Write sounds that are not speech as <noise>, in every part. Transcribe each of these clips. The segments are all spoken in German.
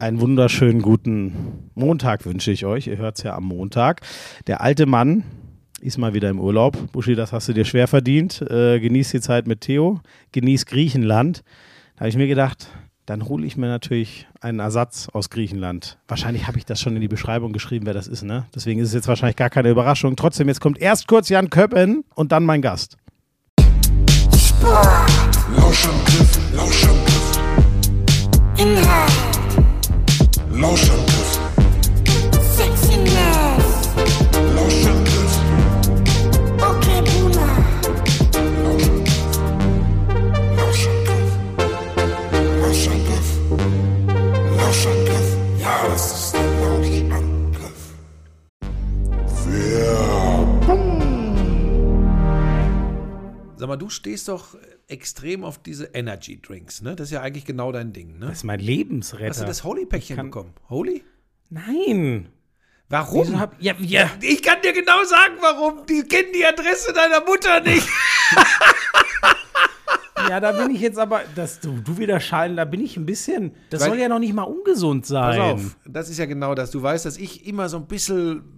Einen wunderschönen guten Montag wünsche ich euch. Ihr hört es ja am Montag. Der alte Mann ist mal wieder im Urlaub. Buschi, das hast du dir schwer verdient. Äh, genieß die Zeit mit Theo. Genieß Griechenland. Da habe ich mir gedacht, dann hole ich mir natürlich einen Ersatz aus Griechenland. Wahrscheinlich habe ich das schon in die Beschreibung geschrieben, wer das ist, ne? Deswegen ist es jetzt wahrscheinlich gar keine Überraschung. Trotzdem, jetzt kommt erst kurz Jan Köppen und dann mein Gast. Lauschangriff, Lauschangriff. Inhalt. Lauschangriff. Sexiness. Lauschangriff. Okay, Boomer. Lauschangriff. Lauschangriff. Lauschangriff. Ja, das ist der Lauschangriff. Sag mal, du stehst doch extrem auf diese Energy Drinks, ne? Das ist ja eigentlich genau dein Ding, ne? Das ist mein Lebensretter. Hast du das Holy-Päckchen kann- bekommen? Holy? Nein. Warum? Hab, ja, ja. ich kann dir genau sagen, warum. Die kennen die Adresse deiner Mutter nicht. <laughs> ja, da bin ich jetzt aber, dass du, du wieder scheiden, da bin ich ein bisschen, das Weil- soll ja noch nicht mal ungesund sein. Pass auf, das ist ja genau das. Du weißt, dass ich immer so ein bisschen,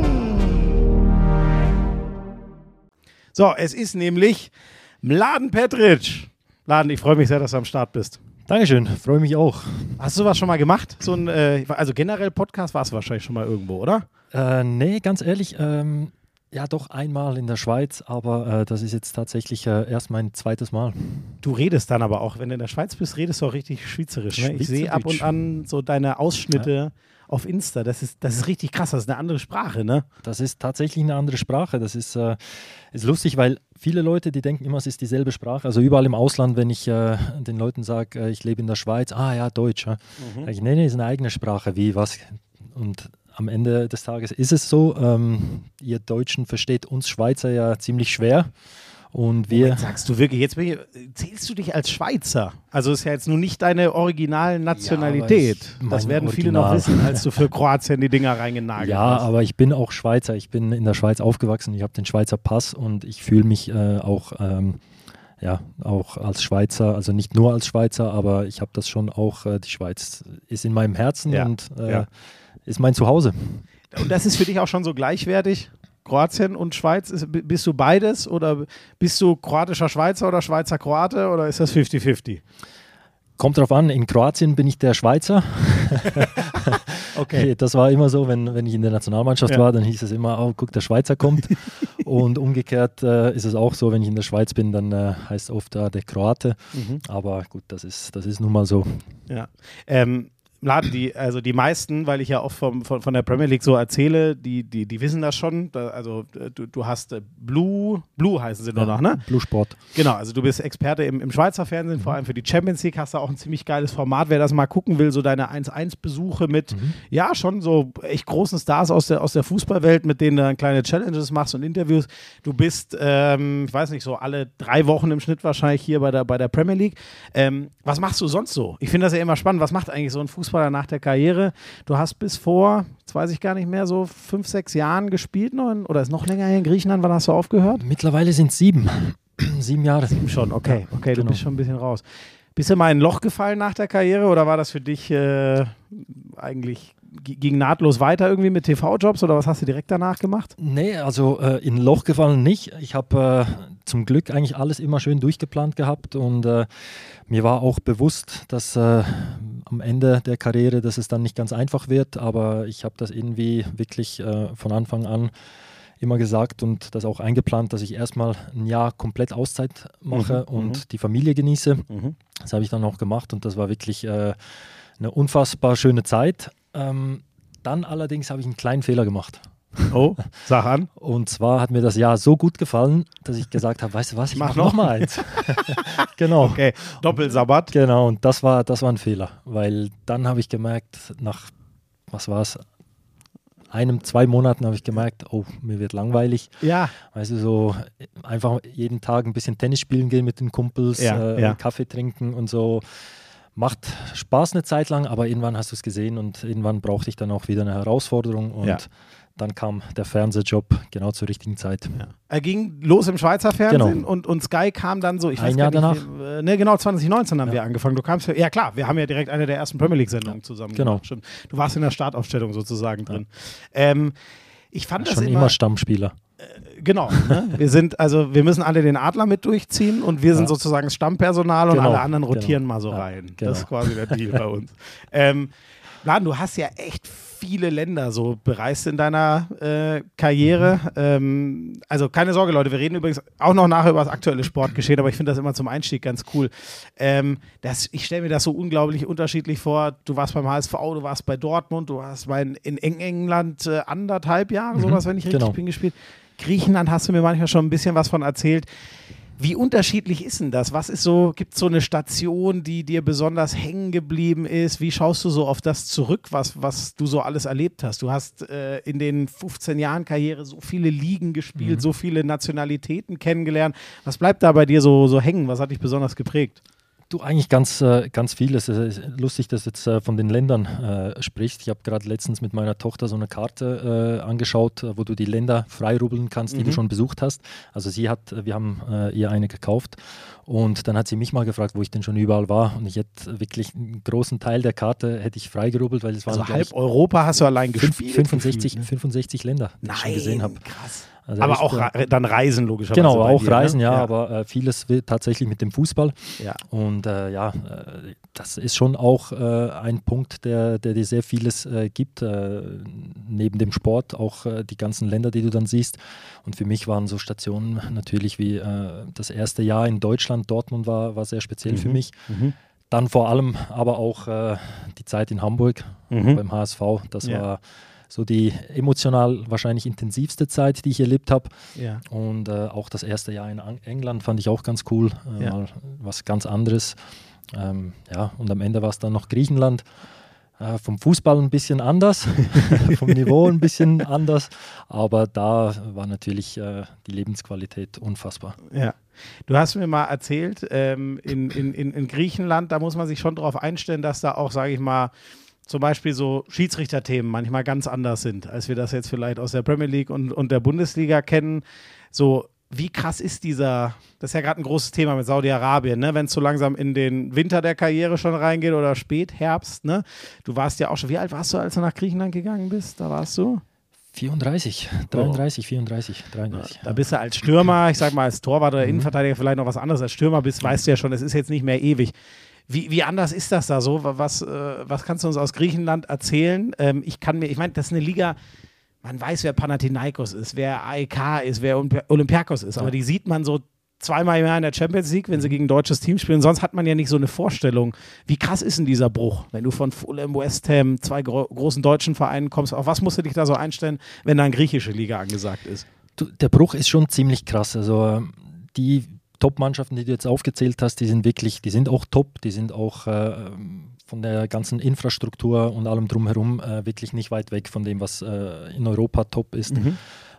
So, es ist nämlich Mladen Petric. Laden, ich freue mich sehr, dass du am Start bist. Dankeschön, freue mich auch. Hast du was schon mal gemacht? So ein, äh, also generell Podcast warst du wahrscheinlich schon mal irgendwo, oder? Äh, nee, ganz ehrlich, ähm, ja doch einmal in der Schweiz, aber äh, das ist jetzt tatsächlich äh, erst mein zweites Mal. Du redest dann aber auch, wenn du in der Schweiz bist, redest du auch richtig schweizerisch. Ne? Ich sehe ab und an so deine Ausschnitte auf Insta. Das ist, das ist richtig krass. Das ist eine andere Sprache, ne? Das ist tatsächlich eine andere Sprache. Das ist, äh, ist lustig, weil viele Leute, die denken immer, es ist dieselbe Sprache. Also überall im Ausland, wenn ich äh, den Leuten sage, äh, ich lebe in der Schweiz, ah ja, Deutsch. Ja. Sag Ich nee, nee, ist eine eigene Sprache. Wie, was? Und am Ende des Tages ist es so, ähm, ihr Deutschen versteht uns Schweizer ja ziemlich schwer. Und wir. Jetzt sagst du wirklich, jetzt bin ich, zählst du dich als Schweizer? Also ist ja jetzt nun nicht deine originale Nationalität. Ja, das werden viele noch Original. wissen, als du für Kroatien die Dinger reingenagelt Ja, hast. aber ich bin auch Schweizer. Ich bin in der Schweiz aufgewachsen. Ich habe den Schweizer Pass und ich fühle mich äh, auch, ähm, ja, auch als Schweizer. Also nicht nur als Schweizer, aber ich habe das schon auch. Äh, die Schweiz ist in meinem Herzen Ja, und äh, ja. ist mein Zuhause. Und das ist für dich auch schon so gleichwertig? Kroatien und Schweiz, bist du beides oder bist du kroatischer Schweizer oder Schweizer Kroate oder ist das 50-50? Kommt drauf an, in Kroatien bin ich der Schweizer, <laughs> Okay. <laughs> Das war immer so, wenn, wenn ich in der Nationalmannschaft Ja. war, dann hieß es immer, oh, guck, der Schweizer kommt. <laughs> Und umgekehrt äh, ist es auch so, wenn ich in der Schweiz bin, dann äh, heißt es oft äh, der Kroate. Mhm. Aber gut, das ist, das ist nun mal so. Ja. Ähm, Laden, die, also die meisten, weil ich ja oft vom, von, von der Premier League so erzähle, die, die, die wissen das schon. Da, also äh, du, du hast äh, Blue, Blue heißen sie nur noch, ne? Blue Sport. Genau, also du bist Experte im, im Schweizer Fernsehen, vor allem für die Champions League hast du auch ein ziemlich geiles Format. Wer das mal gucken will, so deine 1-1-Besuche mit, ja, schon so echt großen Stars aus der, aus der Fußballwelt, mit denen du dann kleine Challenges machst und Interviews. Du bist, ähm, ich weiß nicht, so alle drei Wochen im Schnitt wahrscheinlich hier bei der, bei der Premier League. Ähm, was machst du sonst so? Ich finde das ja immer spannend. Was macht eigentlich so ein Fußballer nach der Karriere? Du hast bis vor, jetzt weiß ich gar nicht mehr, so fünf, sechs Jahren gespielt noch in, oder ist noch länger hier in Griechenland. Wann hast du aufgehört? Mittlerweile sind es sieben. <clears throat> sieben Jahre. Schon, okay, okay, du genau. bist schon ein bisschen raus. Bist du mal in ein Loch gefallen nach der Karriere oder war das für dich äh, eigentlich ging nahtlos weiter irgendwie mit TV-Jobs oder was hast du direkt danach gemacht? Nee, also äh, in ein Loch gefallen nicht. Ich habe äh, zum Glück eigentlich alles immer schön durchgeplant gehabt und äh, mir war auch bewusst, dass äh, am Ende der Karriere, dass es dann nicht ganz einfach wird, aber ich habe das irgendwie wirklich äh, von Anfang an immer gesagt und das auch eingeplant, dass ich erstmal ein Jahr komplett Auszeit mache Mhm, und mhm. die Familie genieße. Mhm. Das habe ich dann auch gemacht und das war wirklich äh, eine unfassbar schöne Zeit. Ähm, dann allerdings habe ich einen kleinen Fehler gemacht. Oh, <laughs> sag an. Und zwar hat mir das Jahr so gut gefallen, dass ich gesagt habe, weißt du was, ich Mach mach noch. noch mal eins. <laughs> <laughs> genau. Okay, Doppelsabbat. Genau, und das war, das war ein Fehler, weil dann habe ich gemerkt, nach, was war es, einem, zwei Monaten habe ich gemerkt, oh, mir wird langweilig. Ja, Weißt du, so einfach jeden Tag ein bisschen Tennis spielen gehen mit den Kumpels, Ja, äh, ja. Kaffee trinken und so. Macht Spaß eine Zeit lang, aber irgendwann hast du es gesehen und irgendwann brauchte ich dann auch wieder eine Herausforderung und Ja. Dann kam der Fernsehjob genau zur richtigen Zeit. er ging los im Schweizer Fernsehen Genau. und, und Sky kam dann so, ich Ein weiß Jahr nicht, äh, ne, genau, 2019 haben wir angefangen. Du kamst, ja klar, wir haben ja direkt eine der ersten Premier League-Sendungen zusammen Genau. gemacht. Stimmt. Du warst in der Startaufstellung sozusagen drin. Ähm, ich fand das Schon immer Stammspieler. Genau. Ne? <laughs> Wir sind, also wir müssen alle den Adler mit durchziehen und wir sind Ja. sozusagen das Stammpersonal und Genau, alle anderen genau. rotieren mal so Ja, rein. genau. Das ist quasi der Deal bei <laughs> uns. Ähm, Laden, du hast ja echt viele Länder so bereist in deiner äh, Karriere. Mhm. Ähm, also keine Sorge, Leute, wir reden übrigens auch noch nachher über das aktuelle Sportgeschehen, aber ich finde das immer zum Einstieg ganz cool. Ähm, das, ich stelle mir das so unglaublich unterschiedlich vor. Du warst beim HSV, du warst bei Dortmund, du hast bei, in, England äh, anderthalb Jahre, sowas, wenn ich richtig genau. bin, gespielt. Griechenland hast du mir manchmal schon ein bisschen was von erzählt. Wie unterschiedlich ist denn das? Was ist so, gibt es so eine Station, die dir besonders hängen geblieben ist? Wie schaust du so auf das zurück, was, was du so alles erlebt hast? Du hast äh, in den 15 Jahren Karriere so viele Ligen gespielt, so viele Nationalitäten kennengelernt. Was bleibt da bei dir so, so hängen? Was hat dich besonders geprägt? Du eigentlich ganz, äh, ganz vieles. Es ist lustig, dass du jetzt äh, von den Ländern äh, sprichst. Ich habe gerade letztens mit meiner Tochter so eine Karte äh, angeschaut, äh, wo du die Länder freirubbeln kannst, die du schon besucht hast. Also sie hat, wir haben äh, ihr eine gekauft und dann hat sie mich mal gefragt, wo ich denn schon überall war. Und ich hätte wirklich einen großen Teil der Karte hätte ich freigerubbelt, weil es waren Also halb Europa hast du allein gespielt. 65, gefühlt, ne? 65 Länder, die ich schon gesehen habe. krass. Also Aber auch äh, Re- dann Reisen logischerweise. Genau, auch dir, ne? Reisen, ja, aber äh, vieles wird tatsächlich mit dem Fußball. Ja. Und äh, ja, äh, das ist schon auch äh, ein Punkt, der, der dir sehr vieles äh, gibt, äh, neben dem Sport, auch äh, die ganzen Länder, die du dann siehst. Und für mich waren so Stationen natürlich wie äh, das erste Jahr in Deutschland, Dortmund war, war sehr speziell für mich. Dann vor allem aber auch äh, die Zeit in Hamburg Mhm. beim HSV. Das Ja. war so die emotional wahrscheinlich intensivste Zeit, die ich erlebt habe. Ja. Und äh, auch das erste Jahr in Ang England fand ich auch ganz cool. Äh, Ja. Mal was ganz anderes. Ähm, ja, und am Ende war es dann noch Griechenland. Äh, vom Fußball ein bisschen anders, <laughs> vom Niveau ein bisschen anders. Aber da war natürlich äh, die Lebensqualität unfassbar. Ja. Du hast mir mal erzählt, ähm, in, in, in Griechenland, da muss man sich schon darauf einstellen, dass da auch, sage ich mal, zum Beispiel so Schiedsrichterthemen manchmal ganz anders sind, als wir das jetzt vielleicht aus der Premier League und, und der Bundesliga kennen. So, wie krass ist dieser, das ist ja gerade ein großes Thema mit Saudi-Arabien, ne? wenn es so langsam in den Winter der Karriere schon reingeht oder Spätherbst. Ne? Du warst ja auch schon, wie alt warst du, als du nach Griechenland gegangen bist? Da warst du? 34, 33, 34, 33. Da bist du als Stürmer, ich sag mal als Torwart Mhm. oder Innenverteidiger vielleicht noch was anderes. Als Stürmer bist, weißt du ja schon, es ist jetzt nicht mehr ewig. Wie, wie anders ist das da so? Was, äh, was kannst du uns aus Griechenland erzählen? Ähm, ich kann mir, ich meine, das ist eine Liga, man weiß, wer Panathinaikos ist, wer AEK ist, wer Olympi- Olympiakos ist, aber die sieht man so zweimal im Jahr in der Champions League, wenn sie gegen ein deutsches Team spielen. Sonst hat man ja nicht so eine Vorstellung. Wie krass ist denn dieser Bruch, wenn du von Fulham, West Ham, zwei gro großen deutschen Vereinen kommst? Auf was musst du dich da so einstellen, wenn da eine griechische Liga angesagt ist? Du, der Bruch ist schon ziemlich krass. Also die Top-Mannschaften, die du jetzt aufgezählt hast, die sind wirklich, die sind auch top, die sind auch äh, von der ganzen Infrastruktur und allem drumherum äh, wirklich nicht weit weg von dem, was äh, in Europa top ist.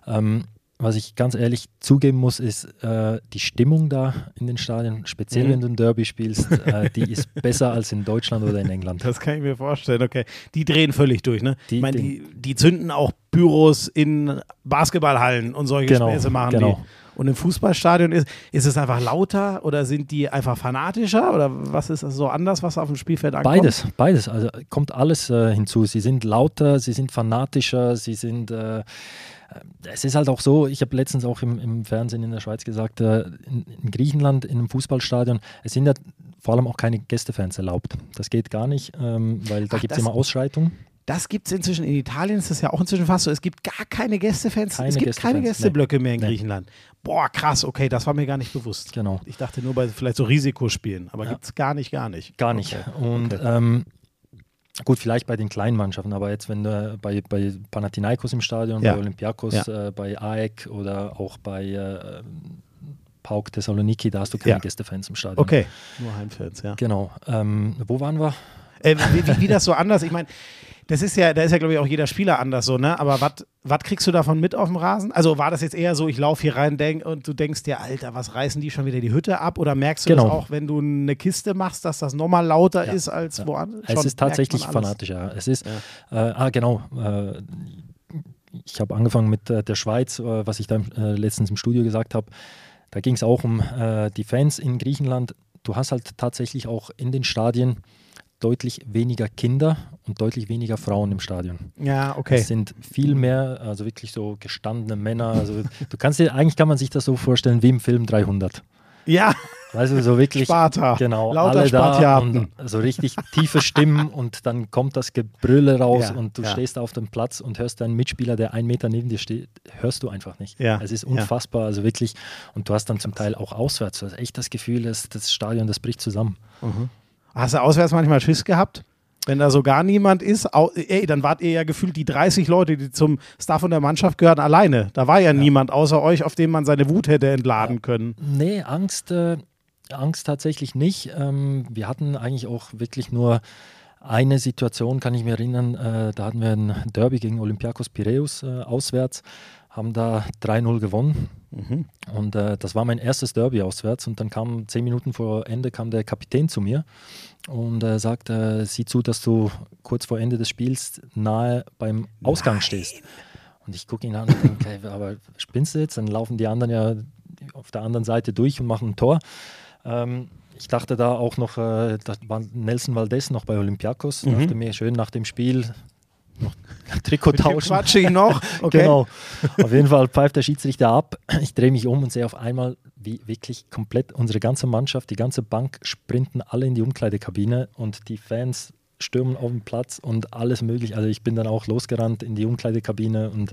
Ähm, was ich ganz ehrlich zugeben muss, ist äh, die Stimmung da in den Stadien, speziell Mhm. wenn du ein Derby spielst, äh, die ist <laughs> besser als in Deutschland oder in England. Das kann ich mir vorstellen, okay. Die drehen völlig durch, ne? Die- ich meine, die- die, die zünden auch Büros in Basketballhallen und solche Genau, Späße machen genau. die. Und im Fußballstadion ist, ist es einfach lauter oder sind die einfach fanatischer oder was ist das so anders, was auf dem Spielfeld ankommt? Beides, beides. Also kommt alles äh, hinzu. Sie sind lauter, sie sind fanatischer, sie sind. Äh, äh, es ist halt auch so, ich habe letztens auch im, im Fernsehen in der Schweiz gesagt, äh, in, in Griechenland, in einem Fußballstadion, es sind ja vor allem auch keine Gästefans erlaubt. Das geht gar nicht, ähm, weil da gibt es immer Ausschreitungen. Das gibt es inzwischen, in Italien ist das ja auch inzwischen fast so, es gibt gar keine Gästefans, Keine es gibt keine Gästefans, Gästeblöcke mehr in Nee. Griechenland. Boah, krass, okay, das war mir gar nicht bewusst. Genau. Ich dachte nur bei vielleicht so Risikospielen, aber Ja. gibt es gar nicht, gar nicht. Gar nicht. Okay. Und Okay. ähm, gut, vielleicht bei den kleinen Mannschaften, aber jetzt, wenn du bei, bei Panathinaikos im Stadion, Ja. bei Olympiakos, äh, bei AEK oder auch bei äh, PAOK Thessaloniki, da hast du keine Ja. Gästefans im Stadion. Okay, nur Heimfans, ja. Genau. Ähm, wo waren wir? Äh, wie, wie, wie das so anders, ich meine, das ist ja, da ist ja, glaube ich, auch jeder Spieler anders so, ne? Aber was kriegst du davon mit auf dem Rasen? Also war das jetzt eher so, ich laufe hier rein denk, und du denkst dir, Alter, was reißen die schon wieder die Hütte ab? Oder merkst du Genau. das auch, wenn du eine Kiste machst, dass das nochmal lauter Ja. ist als Ja. woanders? Es Schon ist tatsächlich alles. fanatischer. Es ist, äh, ah genau, äh, ich habe angefangen mit äh, der Schweiz, äh, was ich da äh, letztens im Studio gesagt habe. Da ging es auch um äh, die Fans in Griechenland. Du hast halt tatsächlich auch in den Stadien deutlich weniger Kinder und deutlich weniger Frauen im Stadion. Ja, okay. Es sind viel mehr, also wirklich so gestandene Männer. Also du kannst dir, eigentlich kann man sich das so vorstellen wie im Film 300. Ja, Weißt du, so wirklich. Sparta. Genau, Lauter alle da Spartiaten. und so richtig tiefe Stimmen und dann kommt das Gebrülle raus Ja, und du ja. stehst auf dem Platz und hörst deinen Mitspieler, der einen Meter neben dir steht, hörst du einfach nicht. Ja, Es ist ja. unfassbar, also wirklich. Und du hast dann zum Teil auch auswärts, du hast echt das Gefühl, dass das Stadion, das bricht zusammen. Hast du auswärts manchmal Schiss gehabt? Wenn da so gar niemand ist, ey, dann wart ihr ja gefühlt die 30 Leute, die zum Staff und der Mannschaft gehören, alleine. Da war ja, niemand außer euch, auf den man seine Wut hätte entladen können. Nee, Angst, äh, Angst tatsächlich nicht. Ähm, wir hatten eigentlich auch wirklich nur eine Situation, kann ich mich erinnern. Äh, da hatten wir ein Derby gegen Olympiakos Piräus äh, auswärts, haben da 3-0 gewonnen. Und äh, das war mein erstes Derby auswärts. Und dann kam zehn Minuten vor Ende kam der Kapitän zu mir und äh, sagte: Sieh zu, dass du kurz vor Ende des Spiels nahe beim Ausgang stehst. Und ich gucke ihn an und denke, hey, aber spinnst du jetzt? Dann laufen die anderen ja auf der anderen Seite durch und machen ein Tor. Ähm, ich dachte da auch noch, äh, da war Nelson Valdez noch bei Olympiakos. Mhm. Dachte mir, schön nach dem Spiel noch Trikot tauschen. Quatsche ich noch. <laughs> Okay. Genau. Auf jeden Fall pfeift der Schiedsrichter ab. Ich drehe mich um und sehe auf einmal, wie wirklich komplett unsere ganze Mannschaft, die ganze Bank sprinten alle in die Umkleidekabine und die Fans stürmen auf den Platz und alles möglich. Also ich bin dann auch losgerannt in die Umkleidekabine und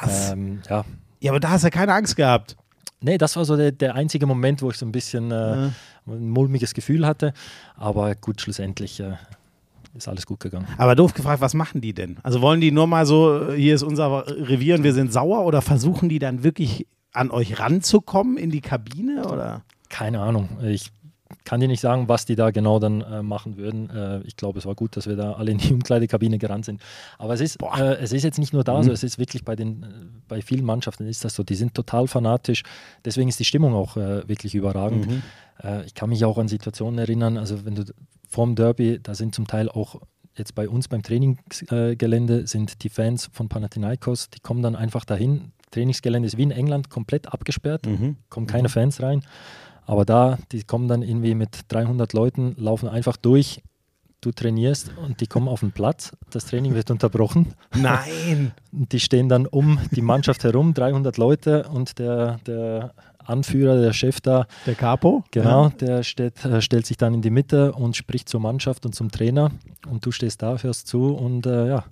Krass. ähm, ja. Ja, aber da hast du keine Angst gehabt. Nee, das war so der, der einzige Moment, wo ich so ein bisschen äh, ein mulmiges Gefühl hatte. Aber gut, schlussendlich äh, ist alles gut gegangen. Aber doof gefragt, was machen die denn? Also wollen die nur mal so, hier ist unser Revier und wir sind sauer oder versuchen die dann wirklich an euch ranzukommen in die Kabine oder? Keine Ahnung. Ich kann dir nicht sagen, was die da genau dann äh, machen würden. Äh, ich glaube, es war gut, dass wir da alle in die Umkleidekabine gerannt sind. Aber es ist, äh, es ist jetzt nicht nur da so, es ist wirklich bei den, äh, bei vielen Mannschaften ist das so. Die sind total fanatisch. Deswegen ist die Stimmung auch äh, wirklich überragend. Äh, ich kann mich auch an Situationen erinnern, also wenn du vorm Derby, da sind zum Teil auch jetzt bei uns beim Trainingsgelände sind die Fans von Panathinaikos, die kommen dann einfach dahin. Trainingsgelände ist wie in England komplett abgesperrt, kommen keine Fans rein. Aber da, die kommen dann irgendwie mit 300 Leuten, laufen einfach durch. du trainierst und die kommen auf den Platz, das Training wird unterbrochen. <laughs> Nein. Die stehen dann um die Mannschaft herum, 300 Leute und der, der Anführer, der Chef da, Der Capo? genau, der steht, äh, stellt sich dann in die Mitte und spricht zur Mannschaft und zum Trainer und du stehst da, hörst zu und äh, ja,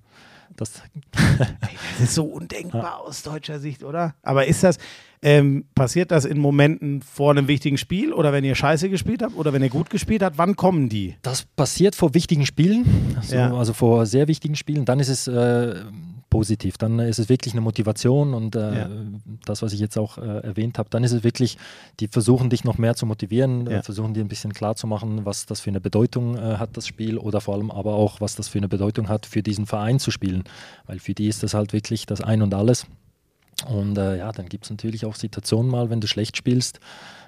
das Das ist so <laughs> undenkbar aus deutscher Sicht, oder? Aber ist das, ähm, passiert das in Momenten vor einem wichtigen Spiel oder wenn ihr scheiße gespielt habt oder wenn ihr gut gespielt habt? Wann kommen die? Das passiert vor wichtigen Spielen, also, Ja. also vor sehr wichtigen Spielen. Dann ist es äh, positiv, dann ist es wirklich eine Motivation und äh, Ja. das, was ich jetzt auch äh, erwähnt habe, dann ist es wirklich, die versuchen dich noch mehr zu motivieren, Ja. versuchen dir ein bisschen klarzumachen, was das für eine Bedeutung äh, hat, das Spiel oder vor allem aber auch, was das für eine Bedeutung hat, für diesen Verein zu spielen. Weil für die ist das halt wirklich das Ein und Alles. Und äh, ja, dann gibt es natürlich auch Situationen mal, wenn du schlecht spielst,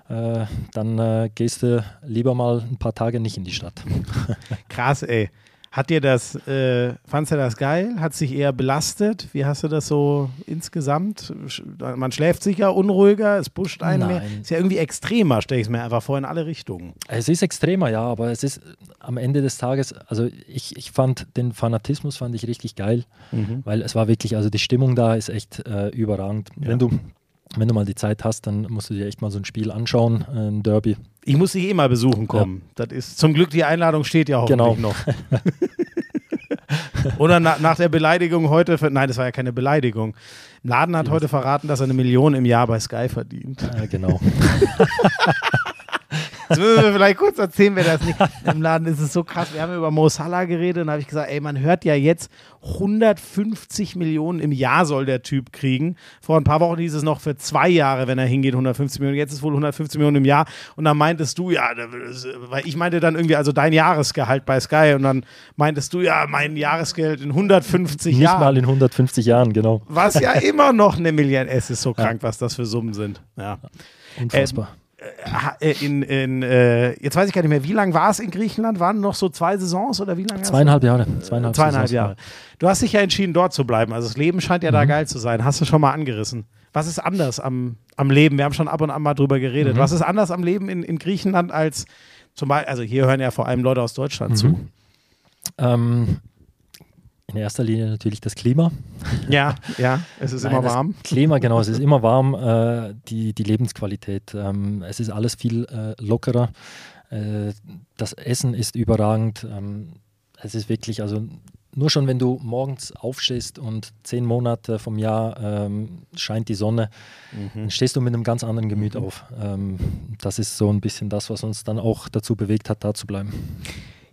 äh, dann äh, gehst du lieber mal ein paar Tage nicht in die Stadt. <laughs> Krass, ey. Hat dir das, äh, fandst du das geil? Hat sich eher belastet? Wie hast du das so insgesamt? Man schläft sicher unruhiger, es pusht einen mehr. Nein. Ist ja irgendwie extremer, stelle ich es mir einfach vor, in alle Richtungen. Es ist extremer, ja, aber es ist am Ende des Tages, also ich, ich fand den Fanatismus fand ich richtig geil, weil es war wirklich, also die Stimmung da ist echt äh, überragend. Wenn du wenn du mal die Zeit hast, dann musst du dir echt mal so ein Spiel anschauen, äh, ein Derby. Ich muss dich eh mal besuchen kommen. Das ist zum Glück die Einladung steht ja hoffentlich Genau. noch. <laughs> Oder na, nach der Beleidigung heute, nein, das war ja keine Beleidigung. Laden hat heute verraten, dass er eine Million im Jahr bei Sky verdient. Äh, genau. <laughs> Das müssen wir vielleicht kurz erzählen, wer das nicht. <laughs> Im Laden ist es so krass. Wir haben über Mo Salah geredet und habe ich gesagt, ey, man hört ja jetzt 150 Millionen im Jahr soll der Typ kriegen. Vor ein paar Wochen hieß es noch für zwei Jahre, wenn er hingeht, 150 Millionen. Jetzt ist wohl 150 Millionen im Jahr. Und dann meintest du, ja, weil ich meinte dann irgendwie, also dein Jahresgehalt bei Sky und dann meintest du, ja, mein Jahresgeld in 150 Nicht Jahren. mal in 150 Jahren, genau. was ja <laughs> immer noch eine Million. Es ist so krank, was das für Summen sind. Ja. Unfassbar. Ha- äh, in, in, äh, jetzt weiß ich gar nicht mehr, wie lange war es in Griechenland? Waren noch so zwei Saisons oder wie lange? zweieinhalb Jahre. Zweieinhalb, Zweieinhalb Jahre. Du hast dich ja entschieden, dort zu bleiben. Also das Leben scheint ja da geil zu sein. Hast du schon mal angerissen. Was ist anders am, am Leben? Wir haben schon ab und an mal drüber geredet. Was ist anders am Leben in, in Griechenland als zum Beispiel, also hier hören ja vor allem Leute aus Deutschland zu. Ähm, in erster Linie natürlich das Klima. Ja, ja, es ist Nein, immer warm. Klima, genau, es ist immer warm. Äh, die, die Lebensqualität, ähm, es ist alles viel äh, lockerer. Äh, das Essen ist überragend. Ähm, es ist wirklich, also nur schon, wenn du morgens aufstehst und zehn Monate vom Jahr ähm, scheint die Sonne, dann stehst du mit einem ganz anderen Gemüt auf. Ähm, das ist so ein bisschen das, was uns dann auch dazu bewegt hat, da zu bleiben.